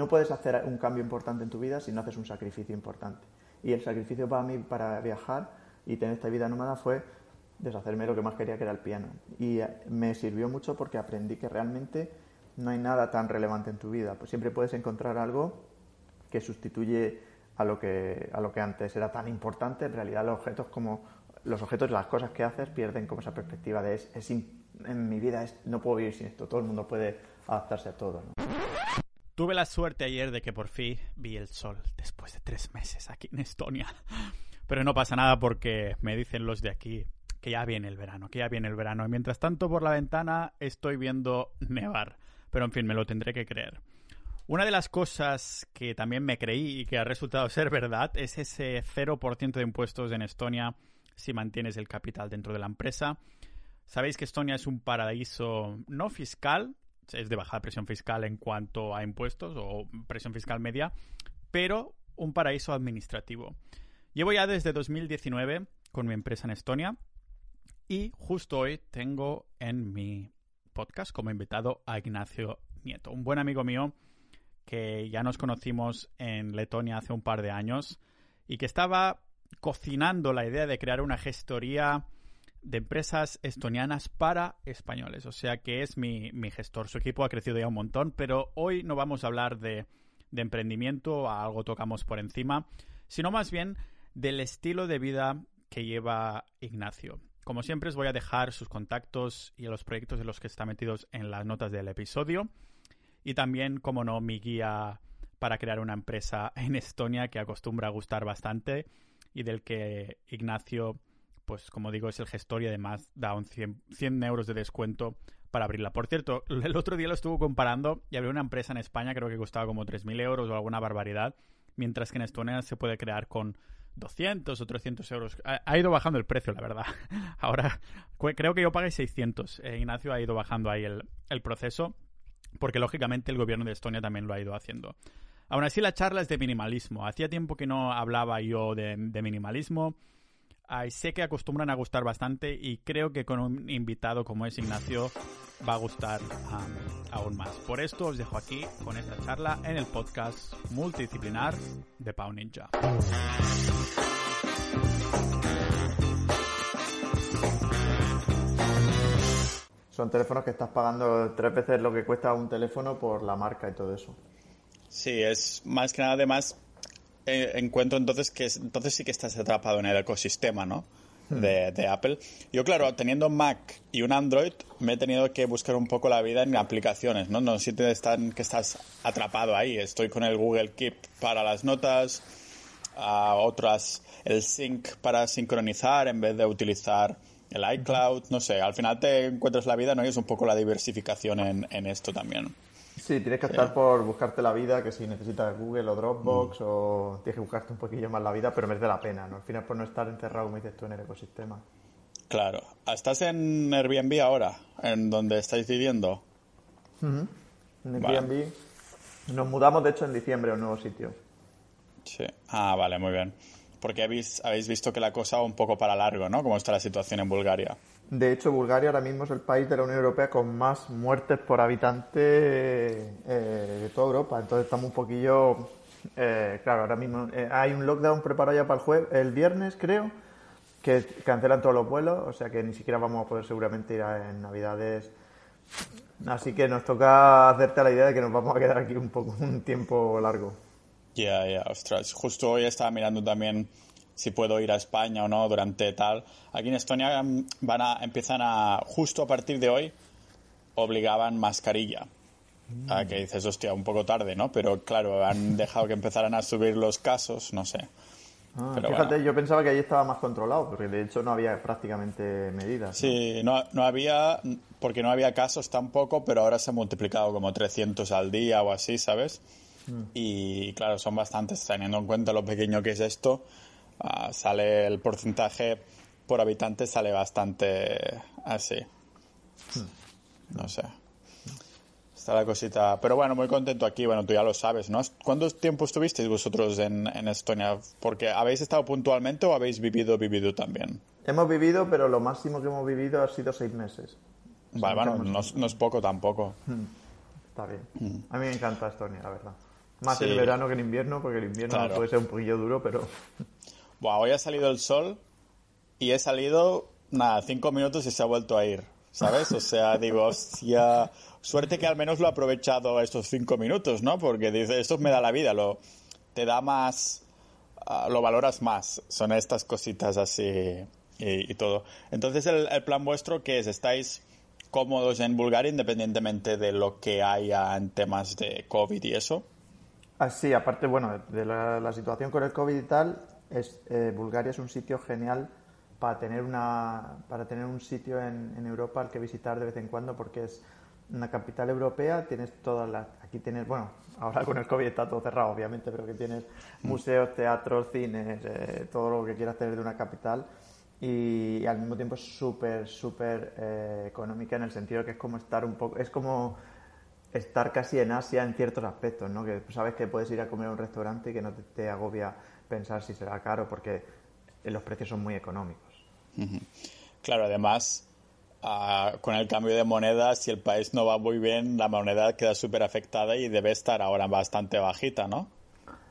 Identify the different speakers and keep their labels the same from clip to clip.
Speaker 1: no puedes hacer un cambio importante en tu vida si no haces un sacrificio importante. Y el sacrificio para mí, para viajar y tener esta vida nómada, fue deshacerme lo que más quería, que era el piano. Y eh, me sirvió mucho porque aprendí que realmente no hay nada tan relevante en tu vida. Pues siempre puedes encontrar algo que sustituye a lo que, a lo que antes era tan importante. En realidad los objetos como los objetos, las cosas que haces pierden como esa perspectiva de es, en mi vida es, no puedo vivir sin esto. Todo el mundo puede adaptarse a todo.
Speaker 2: Tuve la suerte ayer de que por fin vi el sol después de tres meses aquí en Estonia. Pero no pasa nada porque me dicen los de aquí que ya viene el verano, que ya viene el verano. Y mientras tanto, por la ventana estoy viendo nevar. Pero en fin, me lo tendré que creer. Una de las cosas que también me creí y que ha resultado ser verdad es ese 0% de impuestos en Estonia si mantienes el capital dentro de la empresa. Sabéis que Estonia es un paraíso no fiscal, es de baja presión fiscal en cuanto a impuestos o presión fiscal media, pero un paraíso administrativo. Llevo ya desde 2019 con mi empresa en Estonia y justo hoy tengo en mi podcast como invitado a Ignacio Nieto, un buen amigo mío que ya nos conocimos en Letonia hace un par de años y que estaba cocinando la idea de crear una gestoría de empresas estonianas para españoles. O sea que es mi, gestor. Su equipo ha crecido ya un montón, pero hoy no vamos a hablar de, de emprendimiento, algo tocamos por encima, sino más bien del estilo de vida que lleva Ignacio. Como siempre, os voy a dejar sus contactos y los proyectos en los que está metidos en las notas del episodio. Y también, como no, mi guía para crear una empresa en Estonia que acostumbra a gustar bastante y del que Ignacio, pues como digo, es el gestor y además da un 100, 100 euros de descuento para abrirla. Por cierto, el otro día lo estuvo comparando y había una empresa en España, creo que costaba como 3.000 euros o alguna barbaridad, mientras que en Estonia se puede crear con 200 o 300 euros. Ha, ido bajando el precio, la verdad. Ahora creo que yo pagué 600. Eh, Ignacio ha ido bajando ahí el, proceso porque lógicamente el gobierno de Estonia también lo ha ido haciendo. Aún así la charla es de minimalismo. Hacía tiempo que no hablaba yo de, minimalismo. Sé que acostumbran a gustar bastante y creo que con un invitado como es Ignacio va a gustar aún más. Por esto os dejo aquí con esta charla en el podcast multidisciplinar de Pau Ninja.
Speaker 1: Son teléfonos que estás pagando tres veces lo que cuesta un teléfono por la marca y todo eso.
Speaker 3: Sí, es más que nada además eh, encuentro entonces que entonces sí que estás atrapado en el ecosistema, ¿no? de, Apple. Yo, claro, teniendo Mac y un Android, me he tenido que buscar un poco la vida en aplicaciones, ¿no? No siento están, que estás atrapado ahí. Estoy con el Google Keep para las notas, a otras el Sync para sincronizar en vez de utilizar el iCloud, no sé, al final te encuentras la vida, ¿no? Y es un poco la diversificación en, en esto también.
Speaker 1: Sí, tienes que estar por buscarte la vida, que si necesitas Google o Dropbox mm. o tienes que buscarte un poquillo más la vida, pero merece la pena, ¿no? Al final por no estar encerrado, como dices tú, en el ecosistema.
Speaker 3: Claro. ¿Estás en Airbnb ahora? ¿En donde estáis viviendo?
Speaker 1: En Airbnb. Nos mudamos, de hecho, en diciembre a un nuevo sitio.
Speaker 3: Sí. Ah, vale, muy bien. Porque habéis, habéis visto que la cosa va un poco para largo, ¿no? ¿Cómo está la situación en Bulgaria?
Speaker 1: De hecho, Bulgaria ahora mismo es el país de la Unión Europea con más muertes por habitante eh, de toda Europa. Entonces estamos un poquillo... Eh, claro, ahora mismo eh, hay un lockdown preparado ya para el, jueves, el viernes, creo, que cancelan todos los vuelos, o sea que ni siquiera vamos a poder seguramente ir a, en Navidades. Así que nos toca hacerte la idea de que nos vamos a quedar aquí un poco un tiempo largo.
Speaker 3: Ya, ya, ostras. Justo hoy estaba mirando también si puedo ir a España o no durante tal. Aquí en Estonia mm, van a, empiezan a, justo a partir de hoy, obligaban mascarilla. A que dices, hostia, un poco tarde, ¿no? Pero claro, han dejado que empezaran a subir los casos, no sé.
Speaker 1: Ah, fíjate, yo pensaba que ahí estaba más controlado, porque de hecho no había prácticamente medidas.
Speaker 3: Sí, no, no había, porque no había casos tampoco, pero ahora se ha multiplicado como 300 al día o así, ¿sabes? Mm. Y claro, son bastantes, teniendo en cuenta lo pequeño que es esto, Ah, sale el porcentaje por habitante sale bastante así. Hmm. No sé. Está la cosita. Pero bueno, muy contento aquí. Bueno, tú ya lo sabes, ¿no? ¿Cuánto tiempo estuvisteis vosotros en, Estonia? Porque ¿habéis estado puntualmente o habéis vivido, vivido también?
Speaker 1: Hemos vivido, pero lo máximo que hemos vivido ha sido seis meses.
Speaker 3: Vale, bueno, no, es poco tampoco. Hmm.
Speaker 1: Está bien. Hmm. A mí me encanta Estonia, la verdad. Más
Speaker 2: Sí.
Speaker 1: en verano que en invierno, porque el invierno
Speaker 2: Claro.
Speaker 1: puede ser un poquillo duro, pero
Speaker 2: Buah, hoy ha salido el sol y he salido, nada, cinco minutos y se ha vuelto a ir, ¿sabes? O sea, digo, hostia, suerte que al menos lo he aprovechado estos cinco minutos, ¿no? Porque dice, esto me da la vida, lo, te da más, ah, lo valoras más, son estas cositas así y, y todo. Entonces, el, el plan vuestro, que es? ¿Estáis cómodos en Bulgaria independientemente de lo que haya en temas de COVID y eso?
Speaker 1: Ah, sí, aparte, bueno, de la, la situación con el COVID y tal, es, eh, Bulgaria es un sitio genial para tener una para tener un sitio en, en Europa al que visitar de vez en cuando porque es una capital europea, tienes todas las aquí tienes, bueno, ahora con el COVID está todo cerrado obviamente, pero que tienes museos, teatros, cines, eh, todo lo que quieras tener de una capital y, al mismo tiempo es súper súper eh, económica en el sentido que es como estar un poco es como estar casi en Asia en ciertos aspectos, ¿no? Que sabes que puedes ir a comer a un restaurante y que no te, te agobia pensar si será caro porque los precios son muy económicos.
Speaker 2: Claro, además, ah, con el cambio de moneda, si el país no va muy bien, la moneda queda súper afectada y debe estar ahora bastante bajita, ¿no?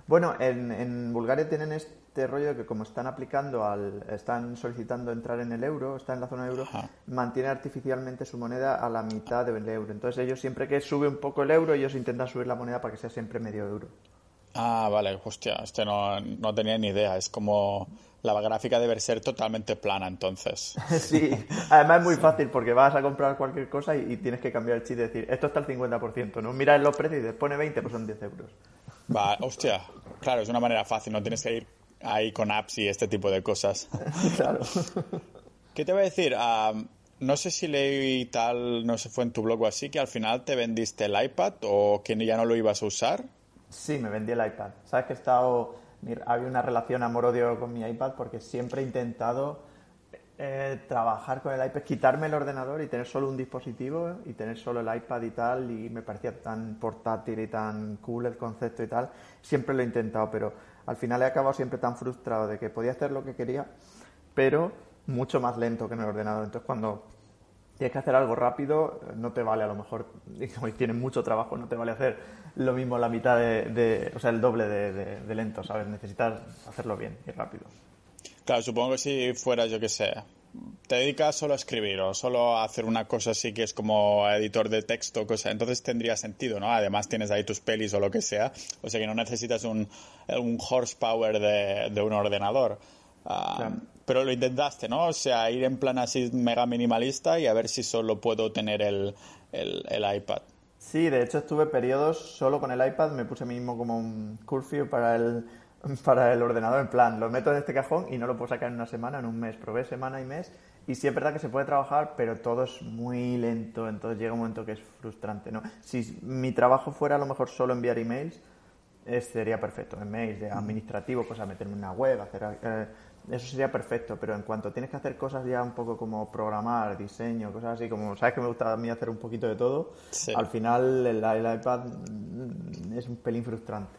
Speaker 1: Bueno, en, en Bulgaria tienen este rollo que como están aplicando al, están solicitando entrar en el euro, está en la zona euro,
Speaker 2: Ajá.
Speaker 1: mantienen artificialmente su moneda a la mitad del euro. Entonces ellos siempre que sube un poco el euro, ellos intentan subir la moneda para que sea siempre medio euro.
Speaker 2: Ah, vale, hostia, este no, no tenía ni idea. Es como la gráfica debe ser totalmente plana, entonces.
Speaker 1: Sí, además es muy fácil porque vas a comprar cualquier cosa y, y tienes que cambiar el chip y decir, esto está al 50%, ¿no? Miras los precios y dices, pone 20, pues son 10 euros.
Speaker 2: Va, hostia, claro, es una manera fácil, no tienes que ir ahí con apps y este tipo de cosas.
Speaker 1: claro.
Speaker 2: ¿Qué te voy a decir? No sé si leí tal, no sé, fue en tu blog o así, que al final te vendiste el iPad o que ya no lo ibas a usar.
Speaker 1: Sí, me vendí el iPad. Sabes que he estado. Había una relación amor-odio con mi iPad porque siempre he intentado eh, trabajar con el iPad, quitarme el ordenador y tener solo un dispositivo y tener solo el iPad y tal. Y me parecía tan portátil y tan cool el concepto y tal. Siempre lo he intentado, pero al final he acabado siempre tan frustrado de que podía hacer lo que quería, pero mucho más lento que en el ordenador. Entonces, cuando tienes que hacer algo rápido, no te vale a lo mejor, y como tienes mucho trabajo, no te vale hacer lo mismo la mitad de, de- o sea, el doble de, de- de lento, ¿sabes? Necesitas hacerlo bien y rápido.
Speaker 2: Claro, supongo que si fueras, yo qué sé, te dedicas solo a escribir o solo a hacer una cosa así que es como editor de texto, cosa, entonces tendría sentido, ¿no? Además tienes ahí tus pelis o lo que sea, o sea que no necesitas un, un horsepower de, de un ordenador. Ah,
Speaker 1: Claro.
Speaker 2: Pero lo intentaste, ¿no? O sea, ir en plan así mega minimalista y a ver si solo puedo tener el, el, iPad.
Speaker 1: Sí, de hecho estuve periodos solo con el iPad, me puse a mí mismo como un curfew para el, para el ordenador, en plan, lo meto en este cajón y no lo puedo sacar en una semana, en un mes. Probé semana y mes y sí es verdad que se puede trabajar, pero todo es muy lento, entonces llega un momento que es frustrante, ¿no? Si mi trabajo fuera a lo mejor solo enviar emails, eh, sería perfecto, emails de administrativo, cosas, meterme en una web, hacer... eh, eso sería perfecto, pero en cuanto tienes que hacer cosas ya un poco como programar, diseño, cosas así, como sabes que me gusta a mí hacer un poquito de todo,
Speaker 2: Sí.
Speaker 1: al final el, el iPad mm, es un pelín frustrante.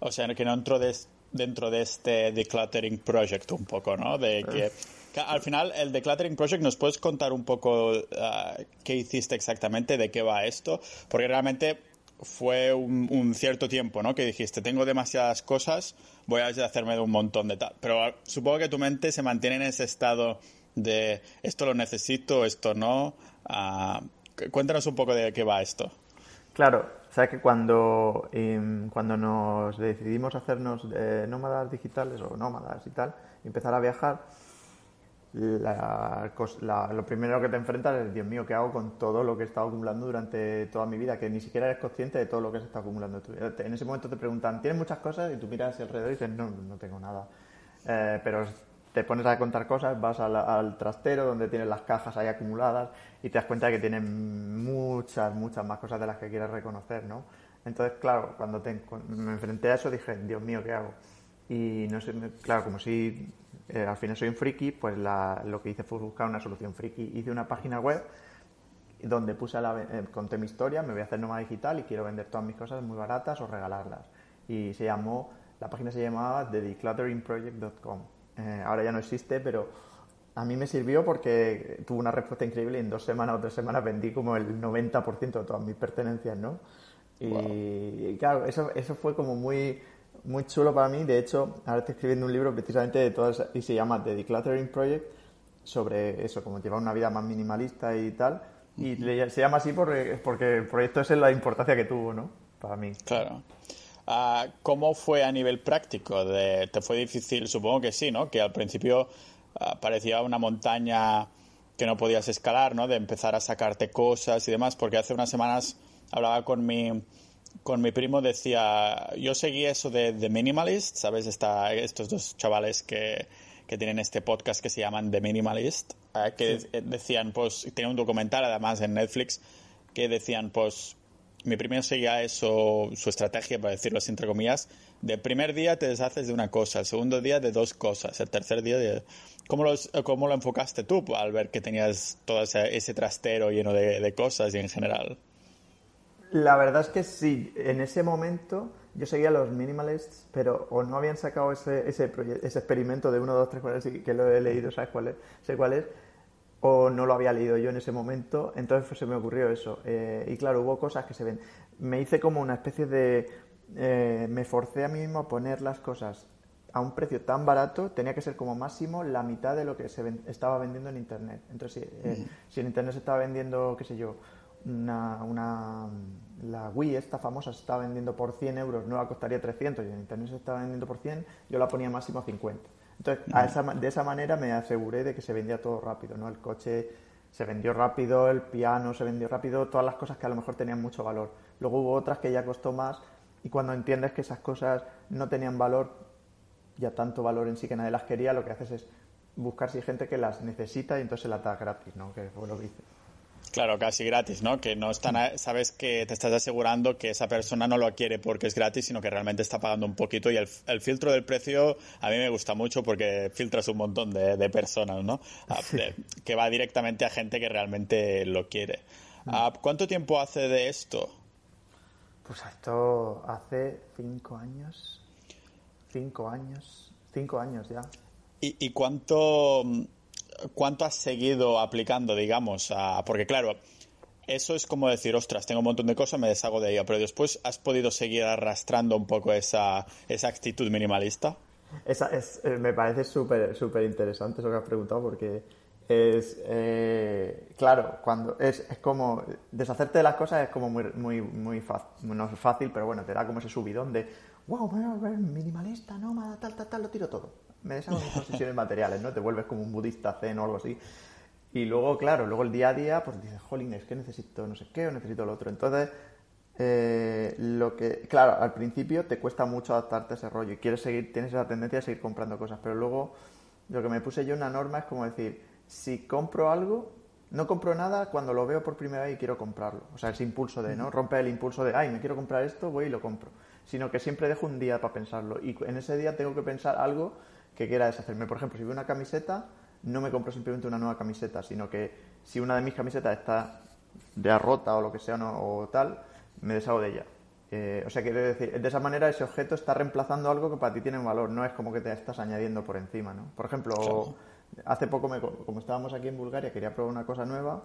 Speaker 2: O sea, que no entro des- dentro de este decluttering project un poco, ¿no? De que, que al final el decluttering project nos puedes contar un poco ah, qué hiciste exactamente, de qué va esto, porque realmente fue un, un cierto tiempo, ¿no? Que dijiste, tengo demasiadas cosas, voy a hacerme de un montón de tal. Pero ah, supongo que tu mente se mantiene en ese estado de esto lo necesito, esto no. Cu- cuéntanos un poco de qué va esto.
Speaker 1: Claro, sabes que cuando, em, cuando nos decidimos hacernos eh, nómadas digitales o nómadas y tal, empezar a viajar, la la- lo primero que te enfrentas es, Dios mío, ¿qué hago con todo lo que he estado acumulando durante toda mi vida? Que ni siquiera eres consciente de todo lo que se está acumulando en tu vida. En ese momento te preguntan, ¿tienes muchas cosas? Y tú miras alrededor y dices, no, no tengo nada. Eh, pero te pones a contar cosas, vas al, al trastero donde tienes las cajas ahí acumuladas y te das cuenta de que tienen muchas, muchas más cosas de las que quieres reconocer, ¿no? Entonces, claro, cuando te me enfrenté a eso dije, Dios mío, ¿qué hago? Y no sé, claro, como si eh, al final soy un friki, pues la- lo que hice fue buscar una solución friki. Hice una página web donde puse a la, eh, conté mi historia, me voy a hacer nómada digital y quiero vender todas mis cosas muy baratas o regalarlas. Y se llamó, la página se llamaba thedeclutteringproject.com. Eh, ahora ya no existe, pero a mí me sirvió porque tuvo una respuesta increíble y en dos semanas o tres semanas vendí como el 90% de todas mis pertenencias, ¿no? Y, claro, eso, eso fue como muy, muy chulo para mí. De hecho, ahora estoy escribiendo un libro precisamente de todas, y se llama The Decluttering Project, sobre eso, como llevar una vida más minimalista y tal. Y se llama así porque, porque el proyecto es la importancia que tuvo, ¿no? Para mí.
Speaker 2: Claro. Ah, ¿Cómo fue a nivel práctico? De, ¿Te fue difícil? Supongo que sí, ¿no? Que al principio ah, parecía una montaña que no podías escalar, ¿no? De empezar a sacarte cosas y demás, porque hace unas semanas hablaba con mi, con mi primo, decía, yo seguí eso de, de Minimalist, ¿sabes? Está, estos dos chavales que, que tienen este podcast que se llaman The Minimalist, eh, que decían, pues, tenía un documental además en Netflix, que decían, pues, mi primo seguía eso, su estrategia, para decirlo así entre comillas, de primer día te deshaces de una cosa, el segundo día de dos cosas, el tercer día de... ¿Cómo lo, cómo lo enfocaste tú al ver que tenías todo ese, trastero lleno de, cosas y en general?
Speaker 1: La verdad es que sí, en ese momento yo seguía los minimalists, pero o no habían sacado ese, ese, ese experimento de 1, 2, 3, 4, que lo he leído, ¿sabes cuál es? Sé cuál es o no lo había leído yo en ese momento, entonces pues, se me ocurrió eso. Eh, y claro, hubo cosas que se ven. Me hice como una especie de... Eh, me forcé a mí mismo a poner las cosas a un precio tan barato, tenía que ser como máximo la mitad de lo que se estaba vendiendo en Internet. Entonces, eh, si en Internet se estaba vendiendo, qué sé yo, una, una, la Wii, esta famosa, se estaba vendiendo por 100 euros, no la costaría 300, y en Internet se estaba vendiendo por 100, yo la ponía máximo a 50. Entonces, de esa manera me aseguré de que se vendía todo rápido, ¿no? El coche se vendió rápido, el piano se vendió rápido, todas las cosas que a lo mejor tenían mucho valor. Luego hubo otras que ya costó más y cuando entiendes que esas cosas no tenían valor, ya tanto valor en sí que nadie las quería, lo que haces es buscar si hay gente que las necesita y entonces las das gratis, ¿no? Que fue lo que hice.
Speaker 2: Claro, casi gratis, ¿no? Que no están, sabes que te estás asegurando que esa persona no lo quiere porque es gratis, sino que realmente está pagando un poquito. Y el, filtro del precio a mí me gusta mucho porque filtras un montón de, personas, ¿no? Ah, que va directamente a gente que realmente lo quiere. Ah, ¿Cuánto tiempo hace de esto?
Speaker 1: Pues esto hace cinco años. Cinco años. Cinco años ya.
Speaker 2: ¿Y, y cuánto ¿cuánto has seguido aplicando, digamos? porque claro, eso es como decir, ostras, tengo un montón de cosas, me deshago de ello, pero después has podido seguir arrastrando un poco esa, esa actitud minimalista.
Speaker 1: Esa es, eh, me parece súper súper interesante eso que has preguntado porque es eh, claro cuando es, es, como deshacerte de las cosas es como muy muy muy fácil no es fácil pero bueno te da como ese subidón de wow minimalista no tal tal tal lo tiro todo me deshago de posesiones materiales, ¿no? Te vuelves como un budista zen o algo así. Y luego, claro, luego el día a día, pues dices, jolín, es que necesito no sé qué o necesito lo otro. Entonces, eh, lo que, claro, al principio te cuesta mucho adaptarte a ese rollo y quieres seguir, tienes esa tendencia a seguir comprando cosas, pero luego lo que me puse yo una norma es como decir, si compro algo, no compro nada cuando lo veo por primera vez y quiero comprarlo. O sea, ese impulso de, ¿no? Rompe el impulso de, ay, me quiero comprar esto, voy y lo compro. Sino que siempre dejo un día para pensarlo. Y en ese día tengo que pensar algo que quiera deshacerme. Por ejemplo, si veo una camiseta, no me compro simplemente una nueva camiseta, sino que si una de mis camisetas está ya rota o lo que sea o tal, me deshago de ella. Eh, o sea, quiere decir, de esa manera ese objeto está reemplazando algo que para ti tiene un valor, no es como que te estás añadiendo por encima, ¿no? Por ejemplo, hace poco, me, como estábamos aquí en Bulgaria, quería probar una cosa nueva,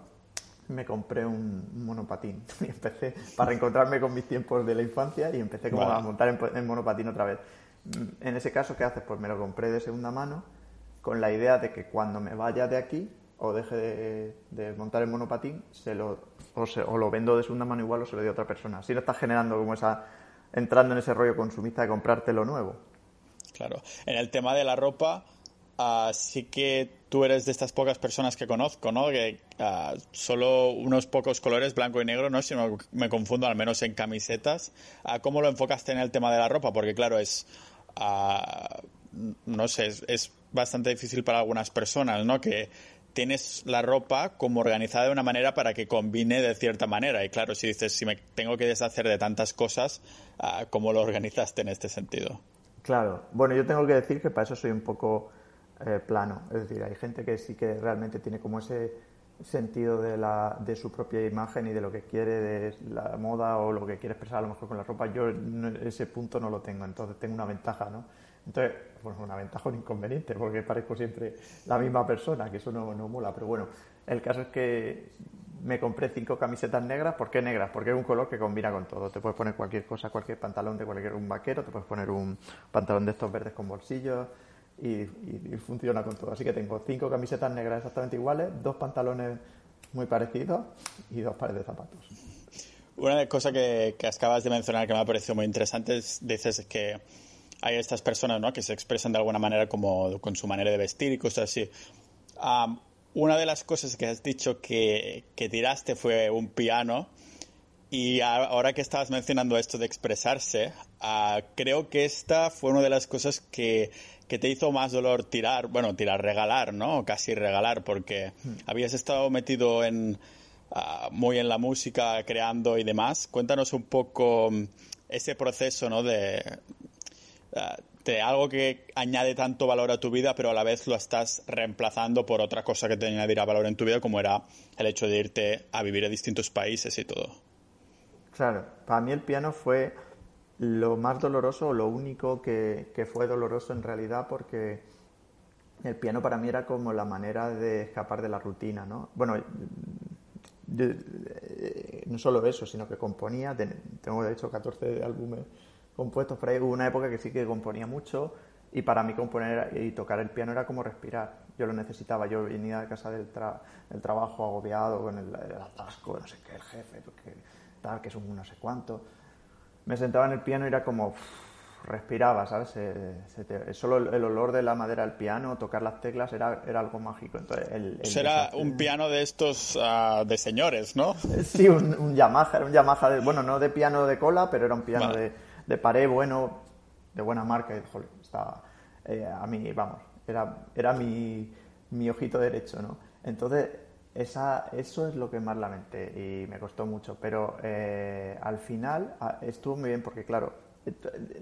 Speaker 1: me compré un, monopatín y empecé para reencontrarme con mis tiempos de la infancia y empecé como a montar en, en monopatín otra vez en ese caso, ¿qué haces? Pues me lo compré de segunda mano con la idea de que cuando me vaya de aquí o deje de, montar el monopatín, se lo, o, lo vendo de segunda mano igual o se lo doy a otra persona. Así no estás generando como esa, entrando en ese rollo consumista de comprarte lo nuevo.
Speaker 2: Claro. En el tema de la ropa, uh, sí que tú eres de estas pocas personas que conozco, ¿no? Que ah, solo unos pocos colores, blanco y negro, ¿no? Si no me confundo, al menos en camisetas. Uh, ¿Cómo lo enfocaste en el tema de la ropa? Porque claro, es no sé, es, bastante difícil para algunas personas, ¿no? Que tienes la ropa como organizada de una manera para que combine de cierta manera. Y claro, si dices, si me tengo que deshacer de tantas cosas, ah, ¿cómo lo organizaste en este sentido?
Speaker 1: Claro. Bueno, yo tengo que decir que para eso soy un poco eh, plano. Es decir, hay gente que sí que realmente tiene como ese sentido de, la, de su propia imagen y de lo que quiere de la moda o lo que quiere expresar a lo mejor con la ropa, yo ese punto no lo tengo, entonces tengo una ventaja, ¿no? Entonces, bueno, una ventaja o un inconveniente, porque parezco siempre la misma persona, que eso no, no mola, pero bueno, el caso es que me compré cinco camisetas negras. ¿Por qué negras? Porque es un color que combina con todo. Te puedes poner cualquier cosa, cualquier pantalón de cualquier un vaquero, te puedes poner un pantalón de estos verdes con bolsillos y, funciona con todo. Así que tengo cinco camisetas negras exactamente iguales, dos pantalones muy parecidos y dos pares de zapatos.
Speaker 2: Una cosa que, que acabas de mencionar que me ha parecido muy interesante es, dices que hay estas personas ¿no? que se expresan de alguna manera como con su manera de vestir y cosas así. una de las cosas que has dicho que, que, tiraste fue un piano y ahora que estabas mencionando esto de expresarse, ah, creo que esta fue una de las cosas que, que, te hizo más dolor tirar, bueno, tirar, regalar, ¿no? casi regalar, porque hmm. habías estado metido en, ah, muy en la música, creando y demás. Cuéntanos un poco mm, ese proceso, ¿no? De, de algo que añade tanto valor a tu vida, pero a la vez lo estás reemplazando por otra cosa que te añadirá valor en tu vida, como era el hecho de irte a vivir a distintos países y todo.
Speaker 1: Claro, para mí el piano fue lo más doloroso, lo único que, fue doloroso en realidad, porque el piano para mí era como la manera de escapar de la rutina, ¿no? Bueno, no solo eso, sino que componía, tengo de hecho 14 álbumes compuestos, pero hubo una época que sí que componía mucho y para mí componer y tocar el piano era como respirar. Yo lo necesitaba, yo venía de casa del, trabajo agobiado con el, atasco, no sé qué, el jefe, porque, tal, que es un no sé cuánto. Me sentaba en el piano y era como respiraba, ¿sabes? solo el, olor de la madera del piano, tocar las teclas era, era algo mágico. Entonces, el,
Speaker 2: Será un piano de estos ah, de señores, ¿no?
Speaker 1: Sí, un, Yamaha, era un Yamaha, de, bueno, no de piano de cola, pero era un piano de de pared bueno, de buena marca, y joder, estaba eh, a mí, vamos, era, era mi, mi ojito derecho, ¿no? Entonces, esa, eso es lo que más lamenté y me costó mucho, pero eh, al final estuvo muy bien porque, claro,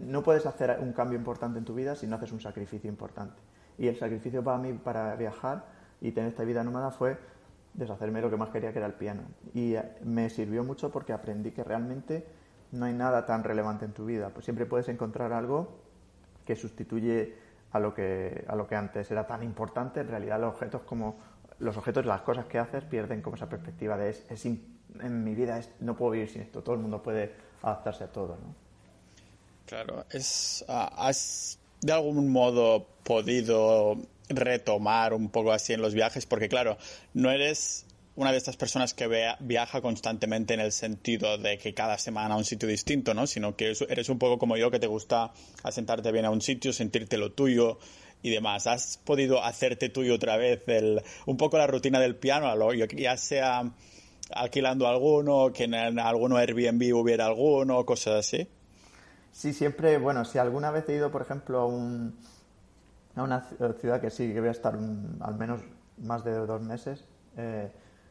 Speaker 1: no puedes hacer un cambio importante en tu vida si no haces un sacrificio importante. Y el sacrificio para mí, para viajar y tener esta vida nómada, fue deshacerme de lo que más quería, que era el piano. Y eh, me sirvió mucho porque aprendí que realmente no hay nada tan relevante en tu vida. Pues siempre puedes encontrar algo que sustituye a lo que, a lo que antes era tan importante. En realidad los objetos como los objetos, las cosas que haces pierden como esa perspectiva de es, en mi vida no puedo vivir sin esto. Todo el mundo puede adaptarse a todo, ¿no?
Speaker 2: Claro, es ah, has de algún modo podido retomar un poco así en los viajes porque claro, no eres una de estas personas que viaja constantemente en el sentido de que cada semana a un sitio distinto, ¿no? Sino que eres un poco como yo que te gusta asentarte bien a un sitio, sentirte lo tuyo y demás. ¿Has podido hacerte tuyo otra vez el, un poco la rutina del piano, ya sea alquilando alguno, que en alguno Airbnb hubiera alguno, cosas así?
Speaker 1: Sí, siempre, bueno, si alguna vez he ido, por ejemplo, a, un, a una ciudad que sí, que voy a estar al menos más de dos meses, eh,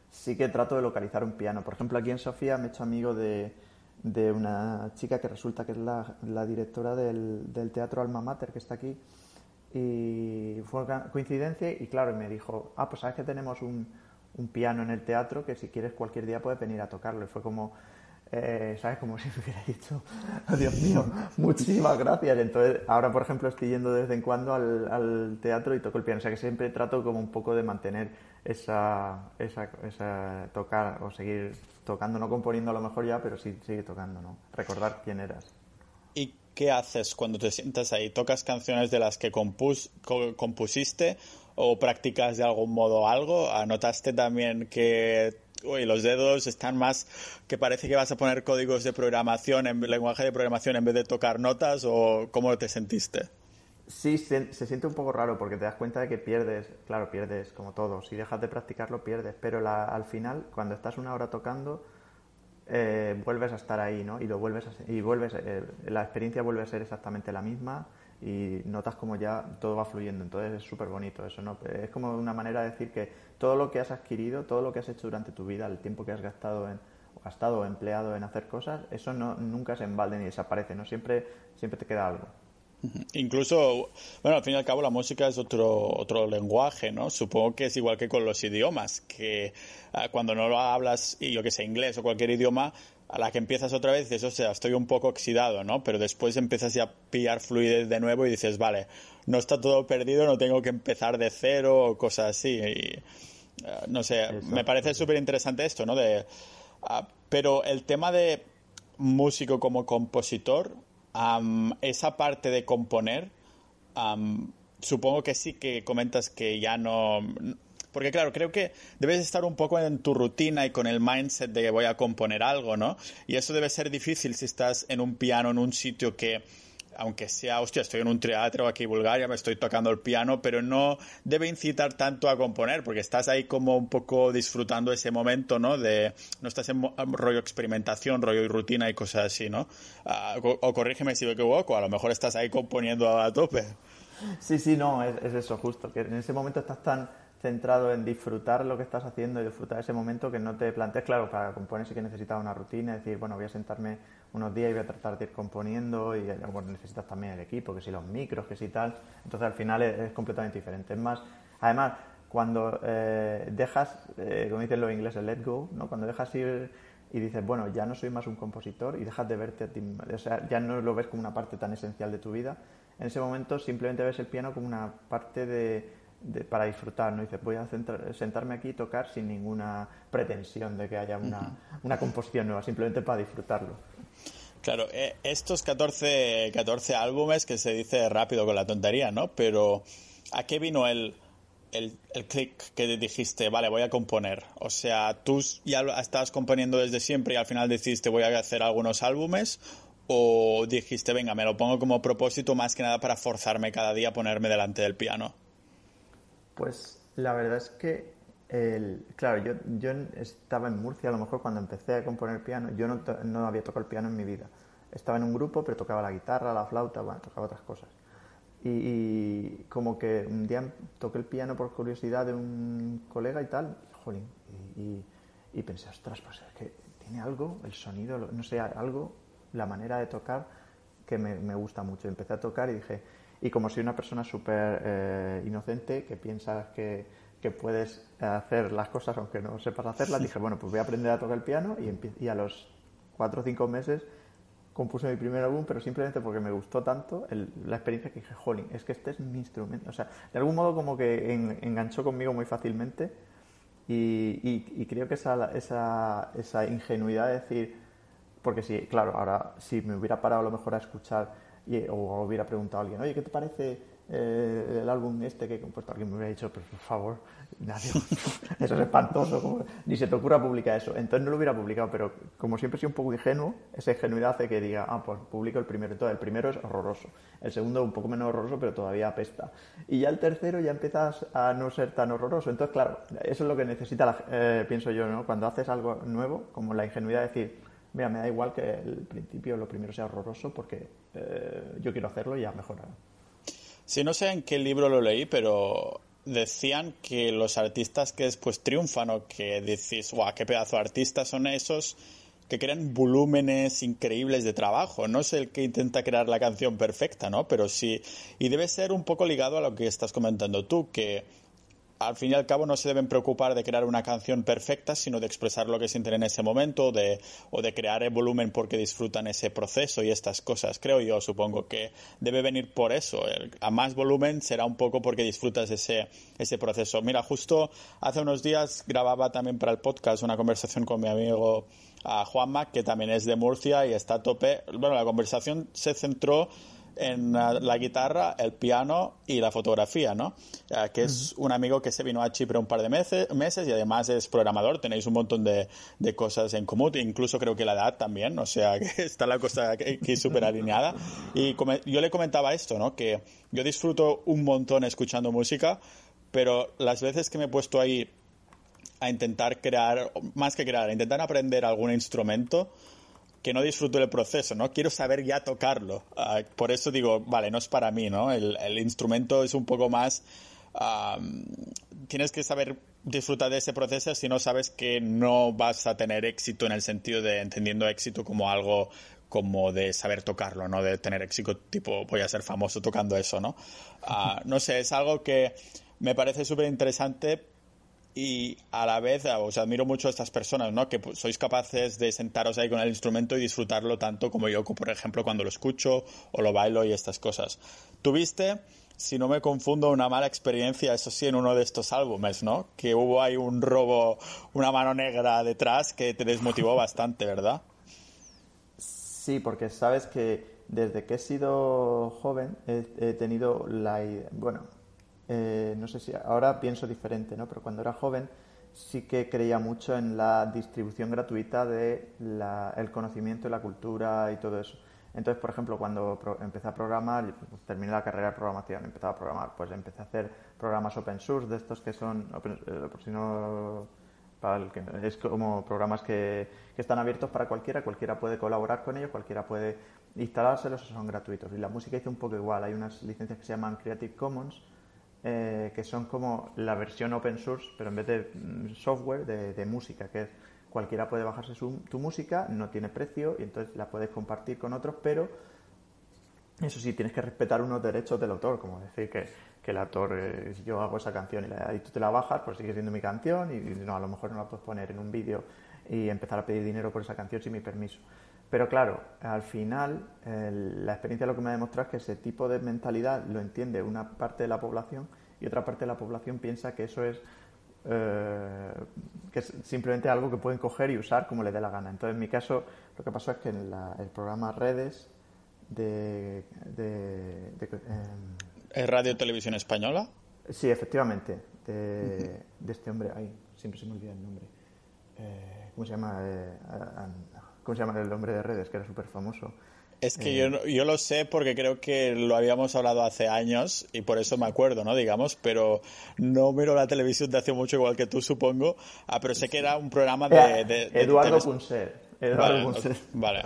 Speaker 1: sí que trato de localizar un piano. Por ejemplo, aquí en Sofía me he hecho amigo de, de una chica que resulta que es la, directora del, Teatro Alma Mater, que está aquí. Y fue coincidencia y claro, me dijo, ah, pues sabes que tenemos un, un piano en el teatro que si quieres cualquier día puedes venir a tocarlo. Y fue como, eh, ¿sabes? Como si me hubiera dicho, oh, Dios mío, muchísimas gracias. Entonces, ahora, por ejemplo, estoy yendo de vez en cuando al, al, teatro y toco el piano. O sea, que siempre trato como un poco de mantener esa, esa, esa tocar o seguir tocando, no componiendo a lo mejor ya, pero sí sigue tocando, ¿no? Recordar quién eras.
Speaker 2: ¿Y qué haces cuando te sientas ahí? ¿Tocas canciones de las que compus, compusiste o practicas de algún modo algo? ¿Anotaste también que uy, los dedos están más que parece que vas a poner códigos de programación en lenguaje de programación en vez de tocar notas o cómo te sentiste?
Speaker 1: Sí, se, siente un poco raro porque te das cuenta de que pierdes, claro, pierdes como todo, si dejas de practicarlo pierdes, pero al final cuando estás una hora tocando eh, vuelves a estar ahí, ¿no? Y lo vuelves y vuelves, eh, la experiencia vuelve a ser exactamente la misma y notas como ya todo va fluyendo. Entonces es súper bonito eso, ¿no? Es como una manera de decir que todo lo que has adquirido, todo lo que has hecho durante tu vida, el tiempo que has gastado en gastado o empleado en hacer cosas, eso no, nunca se embalde ni desaparece, ¿no? Siempre, siempre te queda algo.
Speaker 2: Incluso, bueno, al fin y al cabo la música es otro, otro lenguaje, ¿no? Supongo que es igual que con los idiomas, que ah, cuando no lo hablas, y yo que sé, inglés o cualquier idioma, a la que empiezas otra vez dices, o sea, estoy un poco oxidado, ¿no? Pero después empiezas ya a pillar fluidez de nuevo y dices, vale, no está todo perdido, no tengo que empezar de cero o cosas así. no sé, me parece súper interesante esto, ¿no? De, ah, pero el tema de músico como compositor, esa parte de componer, supongo que sí que comentas que ya no... Porque claro, creo que debes estar un poco en tu rutina y con el mindset de que voy a componer algo, ¿no? Y eso debe ser difícil si estás en un piano, en un sitio que aunque sea, hostia, estoy en un teatro aquí en Bulgaria, me estoy tocando el piano, pero no debe incitar tanto a componer, porque estás ahí como un poco disfrutando ese momento, ¿no? De, no estás en rollo experimentación, rollo y rutina y cosas así, ¿no? Ah, o, corrígeme si me equivoco, a lo mejor estás ahí componiendo a tope.
Speaker 1: Sí, sí, no, es, es eso justo, que en ese momento estás tan centrado en disfrutar lo que estás haciendo y disfrutar ese momento que no te plantees, claro, para componer sí que necesitas una rutina, es decir, bueno, voy a sentarme unos días y voy a tratar de ir componiendo y bueno, necesitas también el equipo, que si los micros, que si tal, entonces al final es, completamente diferente. Es más, además, cuando eh, dejas, eh, como dicen los ingleses, let go, ¿no? cuando dejas ir y dices, bueno, ya no soy más un compositor y dejas de verte a ti, o sea, ya no lo ves como una parte tan esencial de tu vida, en ese momento simplemente ves el piano como una parte de para disfrutar, ¿no? Dices, voy a sentarme aquí y tocar sin ninguna pretensión de que haya una, una composición nueva, simplemente para disfrutarlo.
Speaker 2: Claro, eh, estos 14, 14 álbumes que se dice rápido con la tontería, ¿no? Pero ¿a qué vino el, el, el click que dijiste, vale, voy a componer? O sea, ¿tú ya estabas componiendo desde siempre y al final decidiste voy a hacer algunos álbumes? ¿O dijiste, venga, me lo pongo como propósito más que nada para forzarme cada día a ponerme delante del piano?
Speaker 1: Pues la verdad es que, claro, yo, yo estaba en Murcia a lo mejor cuando empecé a componer piano, yo no, no había tocado el piano en mi vida. Estaba en un grupo, pero tocaba la guitarra, la flauta, bueno, tocaba otras cosas. Y, como que un día toqué el piano por curiosidad de un colega y tal, y, y, pensé, ostras, pues es que tiene algo, el sonido, no sé, algo, la manera de tocar que me, me gusta mucho. Empecé a tocar y dije, y como soy una persona súper eh, inocente, que piensas que, que, puedes hacer las cosas aunque no sepas hacerlas, dije, bueno, pues voy a aprender a tocar el piano y, y a los cuatro o cinco meses compuse mi primer álbum, pero simplemente porque me gustó tanto la experiencia que dije, jolín, es que este es mi instrumento. O sea, de algún modo como que enganchó conmigo muy fácilmente y, y, creo que esa, esa, esa ingenuidad de decir, porque sí, claro, ahora si me hubiera parado a lo mejor a escuchar o hubiera preguntado a alguien, oye, ¿qué te parece eh, el álbum este que he compuesto? Alguien me hubiera dicho, pero por favor, nadie, eso es espantoso, ni se te ocurra publicar eso. Entonces no lo hubiera publicado, pero como siempre soy un poco ingenuo, esa ingenuidad hace que diga, ah, pues publico el primero. Entonces el primero es horroroso, el segundo un poco menos horroroso, pero todavía apesta. Y ya el tercero ya empiezas a no ser tan horroroso. Entonces, claro, eso es lo que necesita, eh, pienso yo, ¿no? Cuando haces algo nuevo, como la ingenuidad de decir, mira, me da igual que el principio, lo primero sea horroroso, porque eh, yo quiero hacerlo y ya mejorará.
Speaker 2: Sí, no sé en qué libro lo leí, pero decían que los artistas que después triunfan o que decís, guau, qué pedazo de artistas son esos que crean volúmenes increíbles de trabajo. No es el que intenta crear la canción perfecta, ¿no? Pero sí, y debe ser un poco ligado a lo que estás comentando tú, que al fin y al cabo no se deben preocupar de crear una canción perfecta, sino de expresar lo que sienten en ese momento de, o de crear el volumen porque disfrutan ese proceso y estas cosas. Creo yo, supongo que debe venir por eso. a más volumen será un poco porque disfrutas ese, ese proceso. Mira, justo hace unos días grababa también para el podcast una conversación con mi amigo Juanma, que también es de Murcia y está a tope. Bueno, la conversación se centró en la, guitarra, el piano y la fotografía, ¿no? Eh, que es un amigo que se vino a Chipre un par de meses, meses y además es programador, tenéis un montón de, de, cosas en común, incluso creo que la edad también, o sea, que está la cosa aquí súper alineada. Y yo le comentaba esto, ¿no? Que yo disfruto un montón escuchando música, pero las veces que me he puesto ahí a intentar crear, más que crear, a intentar aprender algún instrumento, que no disfruto del proceso, ¿no? Quiero saber ya tocarlo. Ah, por eso digo, vale, no es para mí, ¿no? El, instrumento es un poco más... tienes que saber disfrutar de ese proceso si no sabes que no vas a tener éxito en el sentido de entendiendo éxito como algo como de saber tocarlo, ¿no? De tener éxito tipo voy a ser famoso tocando eso, ¿no? Ah, no sé, es algo que me parece súper interesante y a la vez os admiro mucho a estas personas, ¿no? Que pues, sois capaces de sentaros ahí con el instrumento y disfrutarlo tanto como yo, por ejemplo, cuando lo escucho o lo bailo y estas cosas. Tuviste, si no me confundo, una mala experiencia, eso sí, en uno de estos álbumes, ¿no? Que hubo ahí un robo, una mano negra detrás que te desmotivó bastante, ¿verdad?
Speaker 1: Sí, porque sabes que desde que he sido joven he, tenido la bueno, eh, no sé si ahora pienso diferente, ¿no? Pero cuando era joven sí que creía mucho en la distribución gratuita de el conocimiento y la cultura y todo eso. Entonces, por ejemplo, cuando empecé a programar, pues, terminé la carrera de programación, empecé a programar, pues empecé a hacer programas open source de estos que son, eh, por si no, es como programas que, que, están abiertos para cualquiera, cualquiera puede colaborar con ellos, cualquiera puede instalárselos, son gratuitos. Y la música hizo un poco igual, hay unas licencias que se llaman Creative Commons, eh, que son como la versión open source, pero en vez de mm, software, de, música, que es cualquiera puede bajarse tu música, no tiene precio y entonces la puedes compartir con otros, pero eso sí, tienes que respetar unos derechos del autor, como decir que, que el autor, eh, yo hago esa canción y, tú te la bajas, pues sigue siendo mi canción y, no, a lo mejor no la puedes poner en un vídeo y empezar a pedir dinero por esa canción sin mi permiso. Pero claro, al final la experiencia lo que me ha demostrado es que ese tipo de mentalidad lo entiende una parte de la población y otra parte de la población piensa que eso es, eh, que es simplemente algo que pueden coger y usar como les dé la gana. Entonces, en mi caso, lo que pasó es que en el programa Redes de... de,
Speaker 2: em, ¿Es Radio Televisión Española?
Speaker 1: Sí, efectivamente, de, este hombre, ay, siempre se me olvida el nombre. Eh, ¿Cómo se llama? ¿Cómo se llama el hombre de redes? Que era súper famoso.
Speaker 2: Es que yo, eh, yo, lo sé porque creo que lo habíamos hablado hace años y por eso me acuerdo, ¿no? Digamos, pero no miro la televisión de hace mucho igual que tú, supongo. Ah, pero sé que era un programa de...
Speaker 1: Eduardo Punset. Eduardo
Speaker 2: vale,